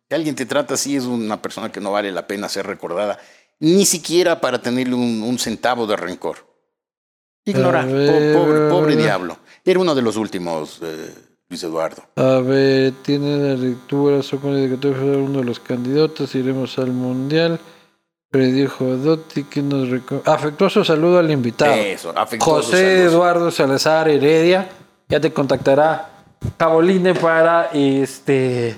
Si alguien te trata así, es una persona que no vale la pena ser recordada, ni siquiera para tenerle un, un centavo de rencor. Ignorar, po- pobre, pobre diablo. Era uno de los últimos, eh, Luis Eduardo. A ver, tiene la lectura, dedicatoria fue uno de los candidatos, iremos al mundial. Predijo Dotti que nos Afectuoso saludo al invitado. Eso, afectuosos José saludos. Eduardo Salazar Heredia. Ya te contactará Caboline para este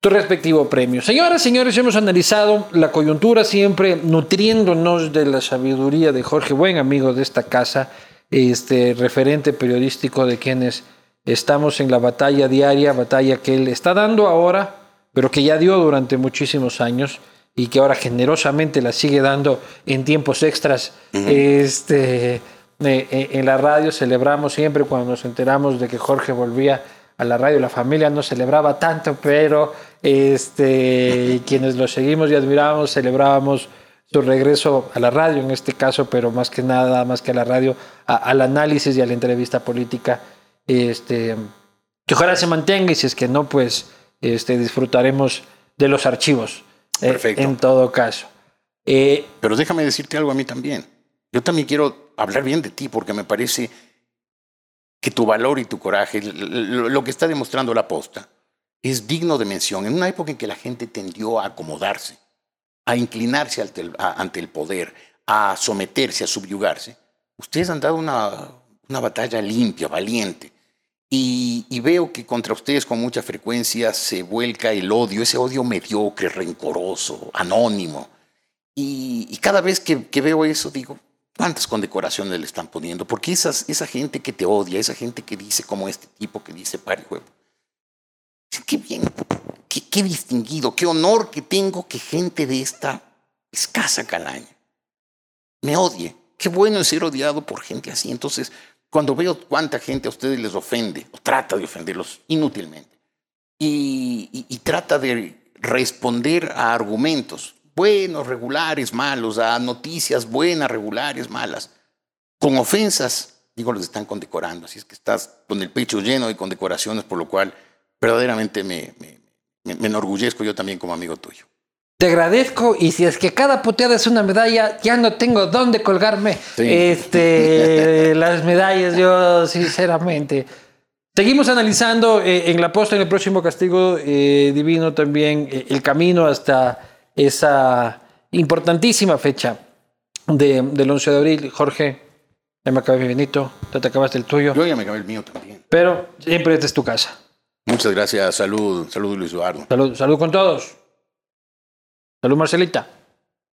tu respectivo premio. Señoras, señores, hemos analizado la coyuntura siempre nutriéndonos de la sabiduría de Jorge, buen amigo de esta casa, este referente periodístico de quienes estamos en la batalla diaria, batalla que él está dando ahora, pero que ya dio durante muchísimos años y que ahora generosamente la sigue dando en tiempos extras. Este eh, eh, en la radio celebramos siempre cuando nos enteramos de que Jorge volvía a la radio. La familia no celebraba tanto, pero Este, quienes lo seguimos y admiramos, celebrábamos su regreso a la radio en este caso, pero más que nada, más que a la radio, a- al análisis y a la entrevista política. Este, que ojalá se mantenga y si es que no, pues este, disfrutaremos de los archivos. eh, Perfecto. en todo caso. Eh, Pero déjame decirte algo a mí también. Yo también quiero hablar bien de ti porque me parece que tu valor y tu coraje, lo que está demostrando la posta, es digno de mención. En una época en que la gente tendió a acomodarse, a inclinarse ante el, poder, a someterse, a subyugarse, ustedes han dado una, una batalla limpia, valiente. Y, veo que contra ustedes con mucha frecuencia se vuelca el odio, ese odio mediocre, rencoroso, anónimo. Y, cada vez que, que veo eso, digo, ¿cuántas condecoraciones le están poniendo? Porque esas, esa gente que te odia, esa gente que dice como este tipo que dice pari huevo, qué bien, qué, qué distinguido, qué honor que tengo que gente de esta escasa calaña me odie. Qué bueno es ser odiado por gente así. Entonces, cuando veo cuánta gente a ustedes les ofende, o trata de ofenderlos inútilmente, y, y- y trata de responder a argumentos buenos, regulares, malos, a noticias buenas, regulares, malas, con ofensas, digo, los están condecorando. Así es que estás con el pecho lleno de condecoraciones, por lo cual verdaderamente me, me- me- enorgullezco yo también como amigo tuyo. Te agradezco y si es que cada puteada es una medalla, ya no tengo dónde colgarme. Sí. Este, las medallas, yo sinceramente. Seguimos analizando eh, en la posta, en el próximo castigo eh, divino también, eh, el camino hasta esa importantísima fecha de- del 11 de abril. Jorge, ya me acabé mi Benito, ya te acabaste el tuyo, Yo ya me acabé el mío también. pero siempre esta es tu casa. Muchas gracias. Salud, salud Luis Eduardo. Salud, salud con todos. Salud Marcelita.